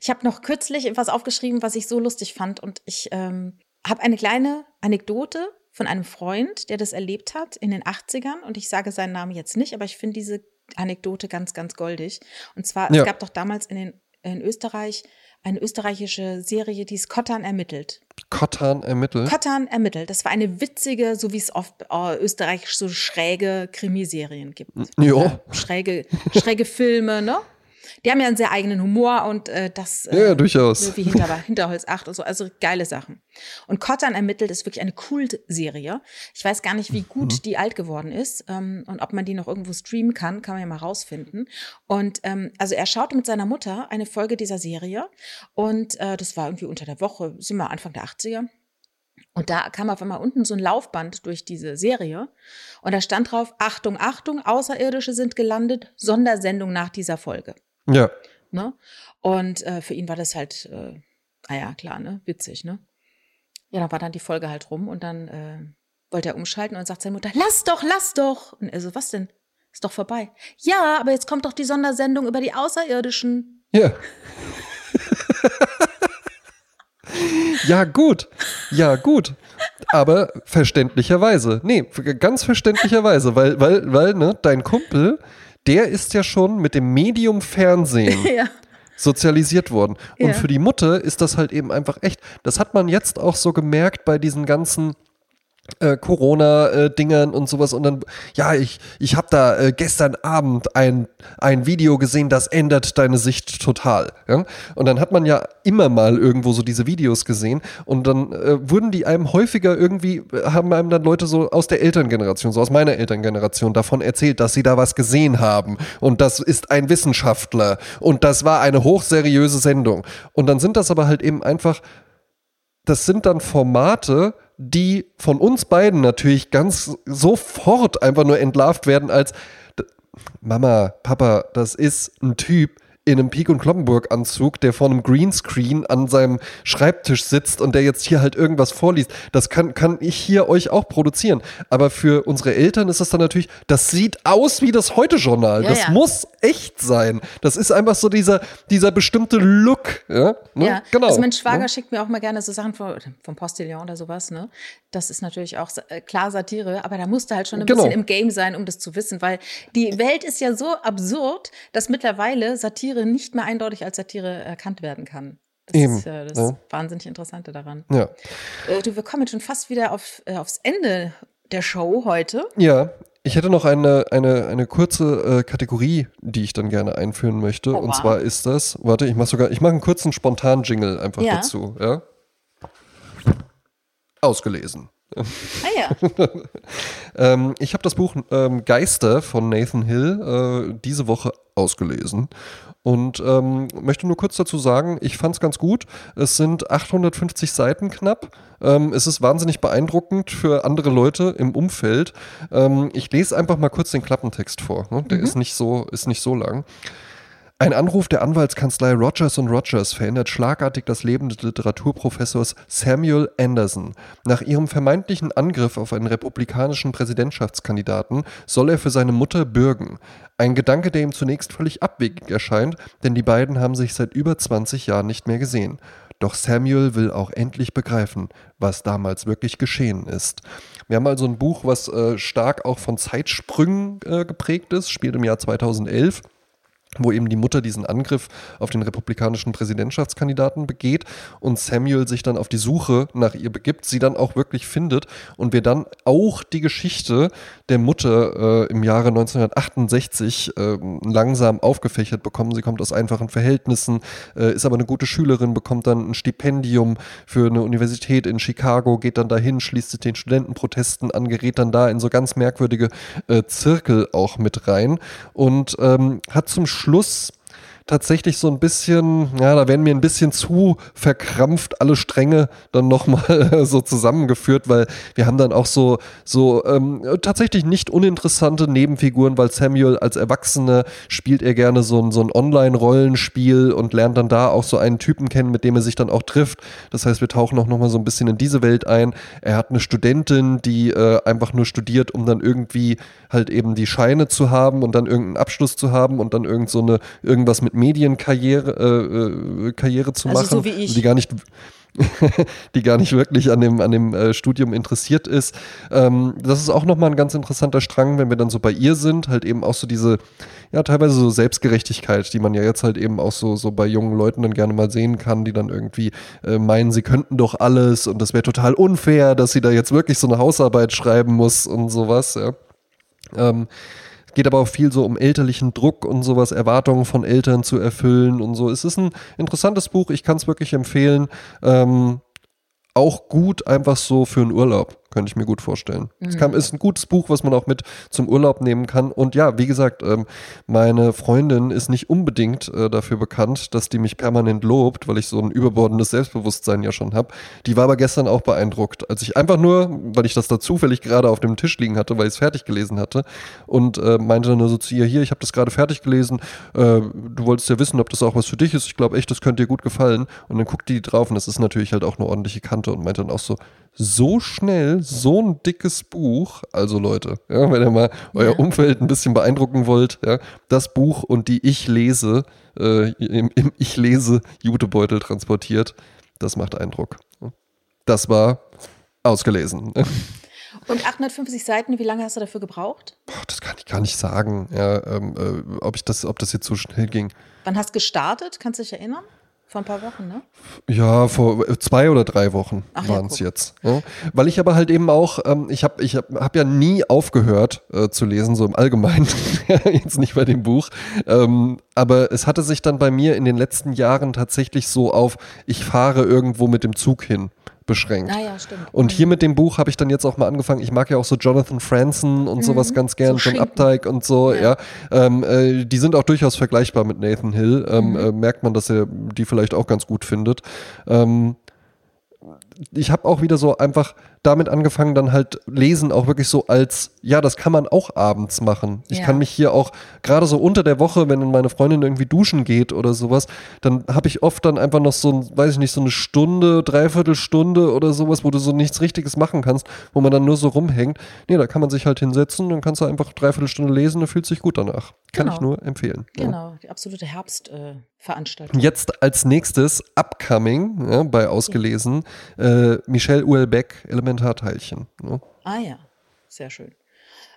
Ich habe noch kürzlich etwas aufgeschrieben, was ich so lustig fand. Und ich ähm, habe eine kleine Anekdote von einem Freund, der das erlebt hat in den 80ern. Und ich sage seinen Namen jetzt nicht, aber ich finde diese Anekdote ganz, ganz goldig. Und zwar, Ja. es gab doch damals in, den, in Österreich eine österreichische Serie, die ist Kottan ermittelt. Kottan ermittelt. Kottan ermittelt. Das war eine witzige, so wie es oft äh, österreichisch so schräge Krimiserien gibt. Äh, schräge, schräge Filme, ne? Die haben ja einen sehr eigenen Humor und äh, das Ja, ja, äh, durchaus. wie Hinter, Hinterholz 8 und so, also geile Sachen. Und Kottan ermittelt ist wirklich eine Kultserie. Ich weiß gar nicht, wie gut Mhm. die alt geworden ist ähm, und ob man die noch irgendwo streamen kann, kann man ja mal rausfinden. Und ähm, also er schaute mit seiner Mutter eine Folge dieser Serie und äh, das war irgendwie unter der Woche, sind wir Anfang der 80er. Und da kam auf einmal unten so ein Laufband durch diese Serie und da stand drauf, Achtung, Achtung, Außerirdische sind gelandet, Sondersendung nach dieser Folge. Ja. Ne? Und äh, für ihn war das halt, äh, naja, klar, ne? Witzig, ne? Ja, dann war dann die Folge halt rum und dann äh, wollte er umschalten und sagt seine Mutter, lass doch, lass doch. Und er so, was denn? Ist doch vorbei. Ja, aber jetzt kommt doch die Sondersendung über die Außerirdischen. Ja. ja, gut. Ja, gut. Aber verständlicherweise. Nee, ganz verständlicherweise, weil, weil, weil, ne, dein Kumpel, der ist ja schon mit dem Medium Fernsehen ja. sozialisiert worden. Und Ja. für die Mutter ist das halt eben einfach echt. Das hat man jetzt auch so gemerkt bei diesen ganzen äh, Corona-Dingern und sowas. Und dann, ja, ich, ich habe da äh, gestern Abend ein, ein Video gesehen, das ändert deine Sicht total. Ja? Und dann hat man ja immer mal irgendwo so diese Videos gesehen und dann äh, wurden die einem häufiger irgendwie, äh, haben einem dann Leute so aus der Elterngeneration, so aus meiner Elterngeneration davon erzählt, dass sie da was gesehen haben. Und das ist ein Wissenschaftler. Und das war eine hochseriöse Sendung. Und dann sind das aber halt eben einfach das sind dann Formate, die von uns beiden natürlich ganz sofort einfach nur entlarvt werden als Mama, Papa, das ist ein Typ in einem Pik- und Kloppenburg-Anzug, der vor einem Greenscreen an seinem Schreibtisch sitzt und der jetzt hier halt irgendwas vorliest. Das kann, kann ich hier euch auch produzieren. Aber für unsere Eltern ist das dann natürlich, das sieht aus wie das Heute-Journal. Ja, das ja. muss echt sein. Das ist einfach so dieser, dieser bestimmte Look. Ja, ne? Ja, genau. Also mein Schwager ne? schickt mir auch mal gerne so Sachen vom, vom Postillon oder sowas, ne? Das ist natürlich auch äh, klar Satire, aber da musste halt schon ein Genau. bisschen im Game sein, um das zu wissen, weil die Welt ist ja so absurd, dass mittlerweile Satire nicht mehr eindeutig als Satire erkannt werden kann. Das Eben, ist ja das ja. wahnsinnig Interessante daran. Ja. Äh, du, wir kommen jetzt schon fast wieder auf, äh, aufs Ende der Show heute. Ja, Ich hätte noch eine, eine, eine kurze äh, Kategorie, die ich dann gerne einführen möchte. Oh, und wow. zwar ist das, warte, ich mache sogar, ich mache einen kurzen spontanen Jingle einfach Ja. dazu. Ja? Ausgelesen. Ah ja. Ähm, ich habe das Buch ähm, Geister von Nathan Hill äh, diese Woche ausgelesen und ähm, möchte nur kurz dazu sagen, ich fand es ganz gut. Es sind 850 Seiten knapp. Ähm, es ist wahnsinnig beeindruckend für andere Leute im Umfeld. Ähm, ich lese einfach mal kurz den Klappentext vor. Ne? Der ist, nicht so, ist nicht so lang. Ein Anruf der Anwaltskanzlei Rogers Rogers verändert schlagartig das Leben des Literaturprofessors Samuel Anderson. Nach ihrem vermeintlichen Angriff auf einen republikanischen Präsidentschaftskandidaten soll er für seine Mutter bürgen. Ein Gedanke, der ihm zunächst völlig abwegig erscheint, denn die beiden haben sich seit über 20 Jahren nicht mehr gesehen. Doch Samuel will auch endlich begreifen, was damals wirklich geschehen ist. Wir haben also ein Buch, was äh, stark auch von Zeitsprüngen äh, geprägt ist, spielt im Jahr 2011 wo eben die Mutter diesen Angriff auf den republikanischen Präsidentschaftskandidaten begeht und Samuel sich dann auf die Suche nach ihr begibt, sie dann auch wirklich findet und wir dann auch die Geschichte der Mutter äh, im Jahre 1968 äh, langsam aufgefächert bekommen. Sie kommt aus einfachen Verhältnissen, äh, ist aber eine gute Schülerin, bekommt dann ein Stipendium für eine Universität in Chicago, geht dann dahin, schließt sich den Studentenprotesten an, gerät dann da in so ganz merkwürdige äh, Zirkel auch mit rein und ähm, hat zum Schluss Schluss tatsächlich so ein bisschen, ja, da werden mir ein bisschen zu verkrampft alle Stränge dann nochmal so zusammengeführt, weil wir haben dann auch so, so ähm, tatsächlich nicht uninteressante Nebenfiguren, weil Samuel als Erwachsener spielt er gerne so ein, so ein Online-Rollenspiel und lernt dann da auch so einen Typen kennen, mit dem er sich dann auch trifft. Das heißt, wir tauchen auch nochmal so ein bisschen in diese Welt ein. Er hat eine Studentin, die äh, einfach nur studiert, um dann irgendwie halt eben die Scheine zu haben und dann irgendeinen Abschluss zu haben und dann irgend so eine, irgendwas mit Medienkarriere äh, äh, Karriere zu Also machen. so wie ich. die gar nicht die gar nicht wirklich an dem, an dem äh, Studium interessiert ist. Ähm, das ist auch nochmal ein ganz interessanter Strang, wenn wir dann so bei ihr sind, halt eben auch so diese, ja, teilweise so Selbstgerechtigkeit, die man ja jetzt halt eben auch so, so bei jungen Leuten dann gerne mal sehen kann, die dann irgendwie äh, meinen, sie könnten doch alles und das wäre total unfair, dass sie da jetzt wirklich so eine Hausarbeit schreiben muss und sowas, ja. Ähm, geht aber auch viel so um elterlichen Druck und sowas, Erwartungen von Eltern zu erfüllen und so. Es ist ein interessantes Buch, ich kann es wirklich empfehlen. Ähm, auch gut einfach so für einen Urlaub, könnte ich mir gut vorstellen. Es kam, ist ein gutes Buch, was man auch mit zum Urlaub nehmen kann. Und ja, wie gesagt, ähm, meine Freundin ist nicht unbedingt äh, dafür bekannt, dass die mich permanent lobt, weil ich so ein überbordendes Selbstbewusstsein ja schon habe. Die war aber gestern auch beeindruckt, als ich einfach nur, weil ich das da zufällig gerade auf dem Tisch liegen hatte, weil ich es fertig gelesen hatte und äh, meinte dann nur so zu ihr, hier, ich habe das gerade fertig gelesen, äh, du wolltest ja wissen, ob das auch was für dich ist. Ich glaube echt, das könnte dir gut gefallen. Und dann guckt die drauf und das ist natürlich halt auch eine ordentliche Kante und meinte dann auch so, so schnell, so ein dickes Buch. Also Leute, ja, wenn ihr mal euer. Umfeld ein bisschen beeindrucken wollt, ja, das Buch und die Ich lese, äh, im, im Ich lese Jutebeutel transportiert, das macht Eindruck. Das war ausgelesen. Und 850 Seiten, wie lange hast du dafür gebraucht? Boah, das kann ich gar nicht sagen, ja, ähm, äh, ob, ich das, ob das jetzt so schnell ging. Wann hast du gestartet? Kannst du dich erinnern? Vor ein paar Wochen, ne? Ja, vor äh, zwei oder drei Wochen ja, waren es guck. jetzt. Ja. Weil ich aber halt eben auch, ähm, ich habe ich hab, hab ja nie aufgehört äh, zu lesen, so im Allgemeinen, jetzt nicht bei dem Buch. Ähm, aber es hatte sich dann bei mir in den letzten Jahren tatsächlich so auf, ich fahre irgendwo mit dem Zug hin beschränkt. Ah ja, stimmt. Und hier mit dem Buch habe ich dann jetzt auch mal angefangen. Ich mag ja auch so Jonathan Franzen und sowas ganz gern, Mhm. So John. Updike und so, ja. Ja. Ähm, äh, die sind auch durchaus vergleichbar mit Nathan Hill. Ähm, Mhm. äh, merkt man, dass er die vielleicht auch ganz gut findet. Ähm, ich habe auch wieder so einfach damit angefangen, dann halt lesen auch wirklich so als, ja, das kann man auch abends machen. Ich Ja. kann mich hier auch, gerade so unter der Woche, wenn meine Freundin irgendwie duschen geht oder sowas, dann habe ich oft dann einfach noch so, weiß ich nicht, so eine Stunde, Dreiviertelstunde oder sowas, wo du so nichts Richtiges machen kannst, wo man dann nur so rumhängt. Nee, da kann man sich halt hinsetzen, dann kannst du einfach Dreiviertelstunde lesen und fühlt sich gut danach. Kann ich Genau. nur empfehlen. Ja. Genau, die absolute Herbstveranstaltung. Äh. Jetzt als nächstes Upcoming ja, bei Ausgelesen äh, Michel Houellebecq Elementarteilchen. Ne? Ah ja, sehr schön.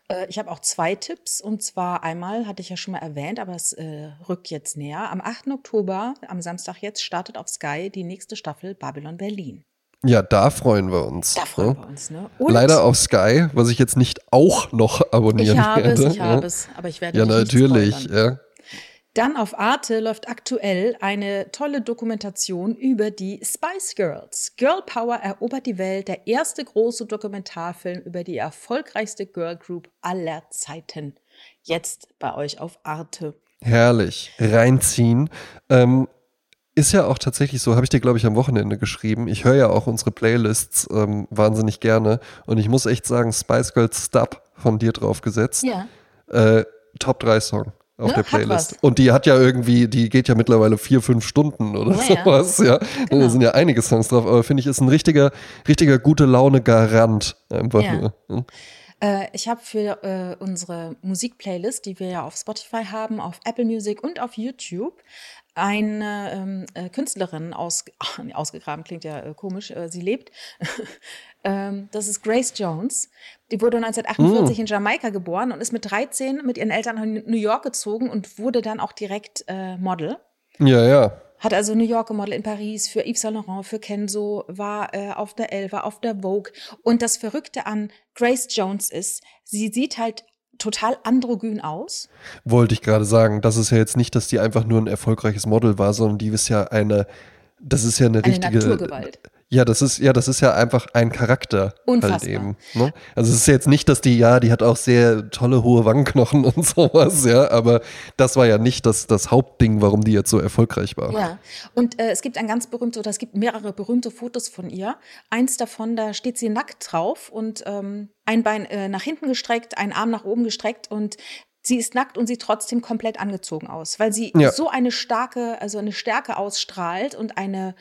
Äh, Ich habe auch zwei Tipps und zwar einmal hatte ich ja schon mal erwähnt, aber es äh, rückt jetzt näher. Am 8. Oktober, am Samstag jetzt, startet auf Sky die nächste Staffel Babylon Berlin. Ja, da freuen wir uns. Da freuen ne? wir uns, ne? Leider auf Sky, was ich jetzt nicht auch noch abonnieren ich habe werde. es, ich ja. habe es, aber ich werde Ja, natürlich. Ja. Dann auf Arte läuft aktuell eine tolle Dokumentation über die Spice Girls. Girl Power erobert die Welt, der erste große Dokumentarfilm über die erfolgreichste Girl Group aller Zeiten. Jetzt bei euch auf Arte. Herrlich. Reinziehen. Ähm, ist ja auch tatsächlich so, habe ich dir, glaube ich, am Wochenende geschrieben. Ich höre ja auch unsere Playlists ähm, wahnsinnig gerne. Und ich muss echt sagen, Spice Girls Stub von dir draufgesetzt. Ja. Äh, Top 3 Song auf Ne, der Playlist. Und die hat ja irgendwie, die geht ja mittlerweile vier, fünf Stunden oder Ja, ja. sowas, ja. Genau. Da sind ja einige Songs drauf, aber finde ich, ist ein richtiger, richtiger gute Laune-Garant. Einfach Ja. nur. Hm? Äh, ich habe für äh, unsere Musikplaylist, die wir ja auf Spotify haben, auf Apple Music und auf YouTube, eine ähm, äh, Künstlerin aus, ausgegraben, klingt ja äh, komisch, äh, sie lebt. ähm, das ist Grace Jones. Die wurde 1948 in Jamaika geboren und ist mit 13 mit ihren Eltern nach New York gezogen und wurde dann auch direkt äh, Model. Ja, ja. Hat also New York gemodelt in Paris für Yves Saint Laurent, für Kenzo, war äh, auf der Elle, war auf der Vogue. Und das Verrückte an Grace Jones ist, sie sieht halt total androgyn aus. Wollte ich gerade sagen. Das ist ja jetzt nicht, dass die einfach nur ein erfolgreiches Model war, sondern die ist ja eine, das ist ja eine, Eine richtige. Naturgewalt. Ja, das ist, ja, das ist ja einfach ein Charakter. Unfassbar. Halt eben, ne? Also es ist jetzt nicht, dass die, ja, die hat auch sehr tolle hohe Wangenknochen und sowas, ja, aber das war ja nicht das, das Hauptding, warum die jetzt so erfolgreich war. Ja, und äh, es gibt ein ganz berühmtes, oder es gibt mehrere berühmte Fotos von ihr. Eins davon, da steht sie nackt drauf und ähm, ein Bein äh, nach hinten gestreckt, ein Arm nach oben gestreckt und sie ist nackt und sieht trotzdem komplett angezogen aus, weil sie Ja. so eine starke, also eine Stärke ausstrahlt und eine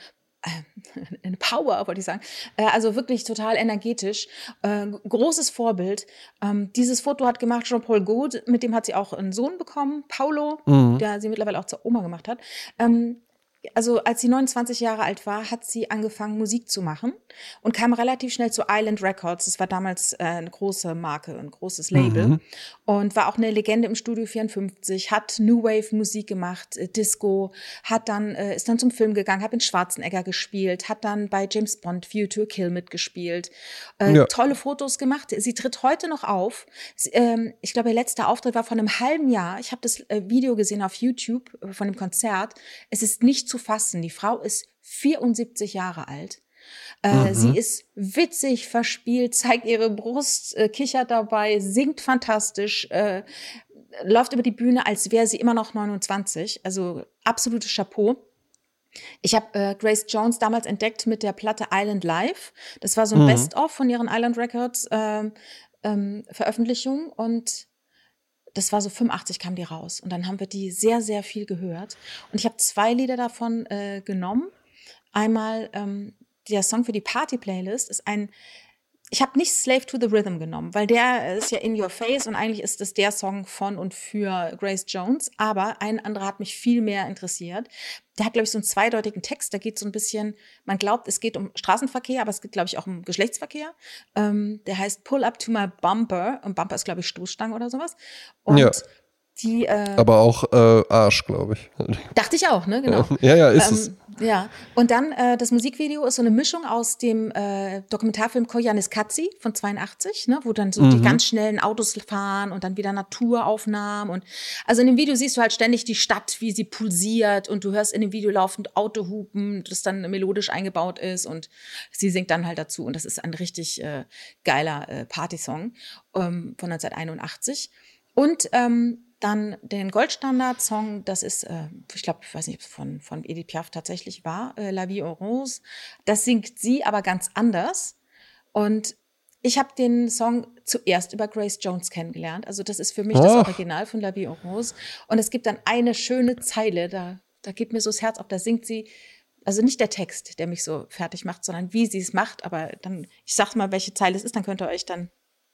eine Power, wollte ich sagen. Äh, Also wirklich total energetisch. Äh, Großes Vorbild. Ähm, Dieses Foto hat gemacht Jean-Paul Gaud, mit dem hat sie auch einen Sohn bekommen, Paulo, Mhm. der sie mittlerweile auch zur Oma gemacht hat. Also als sie 29 Jahre alt war, hat sie angefangen, Musik zu machen und kam relativ schnell zu Island Records. Das war damals äh, eine große Marke, ein großes Label. Mhm. Und war auch eine Legende im Studio 54, hat New Wave Musik gemacht, äh, Disco, hat dann, äh, ist dann zum Film gegangen, hat in Schwarzenegger gespielt, hat dann bei James Bond View to Kill mitgespielt, äh, Ja. tolle Fotos gemacht. Sie tritt heute noch auf. Sie, ähm, ich glaube, ihr letzter Auftritt war vor einem halben Jahr. Ich habe das äh, Video gesehen auf YouTube äh, von dem Konzert. Es ist nicht zu fassen. Die Frau ist 74 Jahre alt. Äh, Mhm. Sie ist witzig, verspielt, zeigt ihre Brust, äh, kichert dabei, singt fantastisch, äh, läuft über die Bühne, als wäre sie immer noch 29. Also absolutes Chapeau. Ich habe äh, Grace Jones damals entdeckt mit der Platte Island Live. Das war so ein Mhm. Best-of von ihren Island Records ähm, ähm, Veröffentlichung und das war so 85 kam die raus und dann haben wir die sehr sehr viel gehört und ich habe zwei Lieder davon äh, genommen. Einmal ähm, der Song für die Party Playlist ist ein ich habe nicht Slave to the Rhythm genommen, weil der ist ja in your face und eigentlich ist das der Song von und für Grace Jones. Aber ein anderer hat mich viel mehr interessiert. Der hat, glaube ich, so einen zweideutigen Text. Da geht so ein bisschen, man glaubt, es geht um Straßenverkehr, aber es geht, glaube ich, auch um Geschlechtsverkehr. Ähm, der heißt Pull Up to My Bumper. Und Bumper ist, glaube ich, Stoßstange oder sowas. Und Ja. die, äh, Aber auch äh, Arsch, glaube ich. dachte ich auch, ne? Genau. Ja, ja, ist es. Ja, und dann äh, das Musikvideo ist so eine Mischung aus dem äh, Dokumentarfilm Koyanis Katzi von 82, ne, wo dann so die Mhm. ganz schnellen Autos fahren und dann wieder Naturaufnahmen und also in dem Video siehst du halt ständig die Stadt, wie sie pulsiert und du hörst in dem Video laufend Autohupen, das dann melodisch eingebaut ist und sie singt dann halt dazu und das ist ein richtig äh, geiler äh, Partysong ähm, von 1981 und ähm, dann den Goldstandard-Song, das ist, äh, ich glaube, ich weiß nicht, ob es von, von Edith Piaf tatsächlich war, äh, La Vie en Rose. Das singt sie aber ganz anders. Und ich habe den Song zuerst über Grace Jones kennengelernt. Also das ist für mich das Ach. Original von La Vie en Rose. Und es gibt dann eine schöne Zeile, da, da geht mir so das Herz auf, da singt sie, also nicht der Text, der mich so fertig macht, sondern wie sie es macht. Aber dann, ich sag mal, welche Zeile es ist, dann könnt ihr euch dann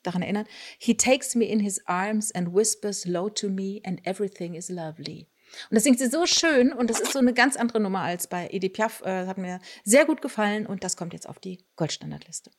daran erinnern. He takes me in his arms and whispers low to me and everything is lovely. Und das singt sie so schön und das ist so eine ganz andere Nummer als bei Edith Piaf. Äh, Das hat mir sehr gut gefallen und das kommt jetzt auf die Goldstandardliste.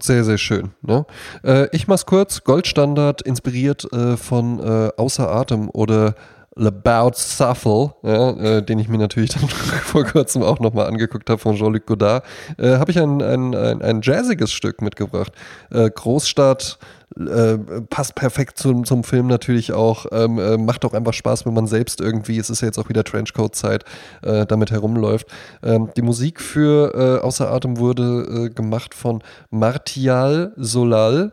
Sehr, sehr schön. Ne? Äh, ich mach's kurz. Goldstandard inspiriert äh, von äh, Außer Atem oder L'About Shuffle, ja, äh, den ich mir natürlich dann vor kurzem auch nochmal angeguckt habe von Jean-Luc Godard, äh, habe ich ein, ein, ein, ein jazziges Stück mitgebracht. Äh, Großstadt, äh, passt perfekt zum, zum Film natürlich auch. Ähm, äh, macht auch einfach Spaß, wenn man selbst irgendwie, es ist ja jetzt auch wieder Trenchcoat-Zeit, äh, damit herumläuft. Ähm, die Musik für Außer Atem wurde gemacht von Martial Solal.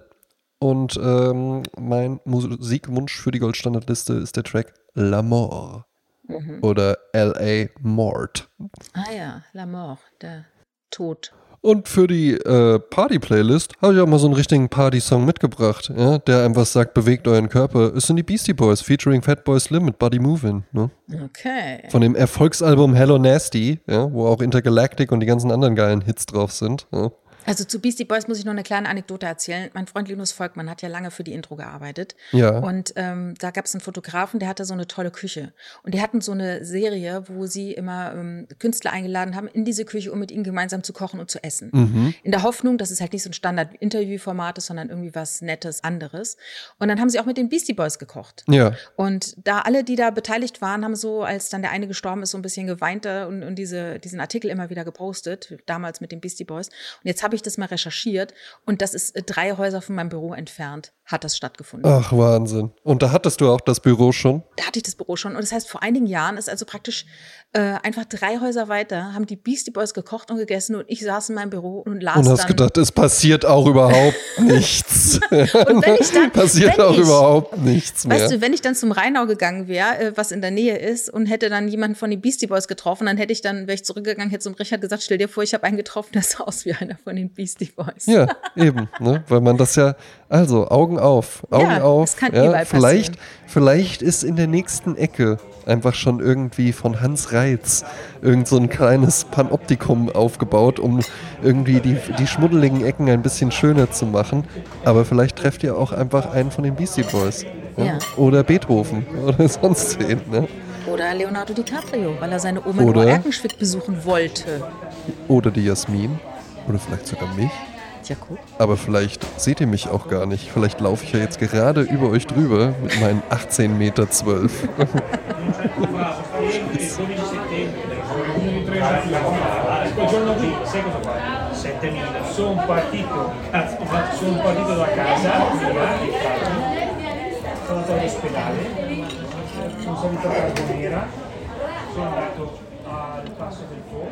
Und ähm, mein Musikwunsch für die Goldstandardliste ist der Track La Mort. Mhm. Oder L.A. Mort. Ah ja, La Mort, der Tod. Und für die äh, Party-Playlist habe ich auch mal so einen richtigen Party-Song mitgebracht, ja, der einfach sagt, bewegt euren Körper. Es sind die Beastie Boys featuring Fatboy Slim mit Body Movin'. Ne? Okay. Von dem Erfolgsalbum Hello Nasty, ja, wo auch Intergalactic und die ganzen anderen geilen Hits drauf sind. Ja. Also zu Beastie Boys muss ich noch eine kleine Anekdote erzählen. Mein Freund Linus Volkmann hat ja lange für die Intro gearbeitet. Ja. Und ähm, da gab es einen Fotografen, der hatte so eine tolle Küche. Und die hatten so eine Serie, wo sie immer ähm, Künstler eingeladen haben in diese Küche, um mit ihnen gemeinsam zu kochen und zu essen. Mhm. In der Hoffnung, dass es halt nicht so ein Standard-Interview-Format ist, sondern irgendwie was Nettes, anderes. Und dann haben sie auch mit den Beastie Boys gekocht. Ja. Und da alle, die da beteiligt waren, haben so, als dann der eine gestorben ist, so ein bisschen geweint und, und diese, diesen Artikel immer wieder gepostet, damals mit den Beastie Boys. Und jetzt habe ich das mal recherchiert und das ist äh, drei Häuser von meinem Büro entfernt, hat das stattgefunden. Ach, Wahnsinn. Und da hattest du auch das Büro schon? Da hatte ich das Büro schon. Und das heißt, vor einigen Jahren ist also praktisch äh, einfach drei Häuser weiter, haben die Beastie Boys gekocht und gegessen und ich saß in meinem Büro und las Und hast dann, gedacht, es passiert auch überhaupt nichts. und wenn ich dann, passiert auch ich, überhaupt nichts mehr. Weißt du, wenn ich dann zum Rheinau gegangen wäre, äh, was in der Nähe ist, und hätte dann jemanden von den Beastie Boys getroffen, dann hätte ich dann, wäre ich zurückgegangen, hätte zum Richard gesagt, stell dir vor, ich habe einen getroffen, der sah aus wie einer von den Beastie Boys. Ja, eben, ne? weil man das ja, also Augen auf, Augen Ja, auf. ja, vielleicht, vielleicht ist in der nächsten Ecke einfach schon irgendwie von Hans Reitz irgend so ein kleines Panoptikum aufgebaut, um irgendwie die, die schmuddeligen Ecken ein bisschen schöner zu machen. Aber vielleicht trefft ihr auch einfach einen von den Beastie Boys. Ja. Oder Beethoven oder sonst wen. Ne? Oder Leonardo DiCaprio, weil er seine Oma Oder- in Erkenschwick besuchen wollte. Oder die Jasmin. Oder vielleicht sogar mich. Guck. Aber vielleicht seht ihr mich auch gar nicht. Vielleicht laufe ich ja jetzt gerade über euch drüber mit meinen 18 Meter 12. Quel giorno qui, sai cosa fa? 7.000. Sono partito, cazzo, sono partito da casa, sono andato all'ospedale, sono salito a Carbonera, sono andato al passo del Po,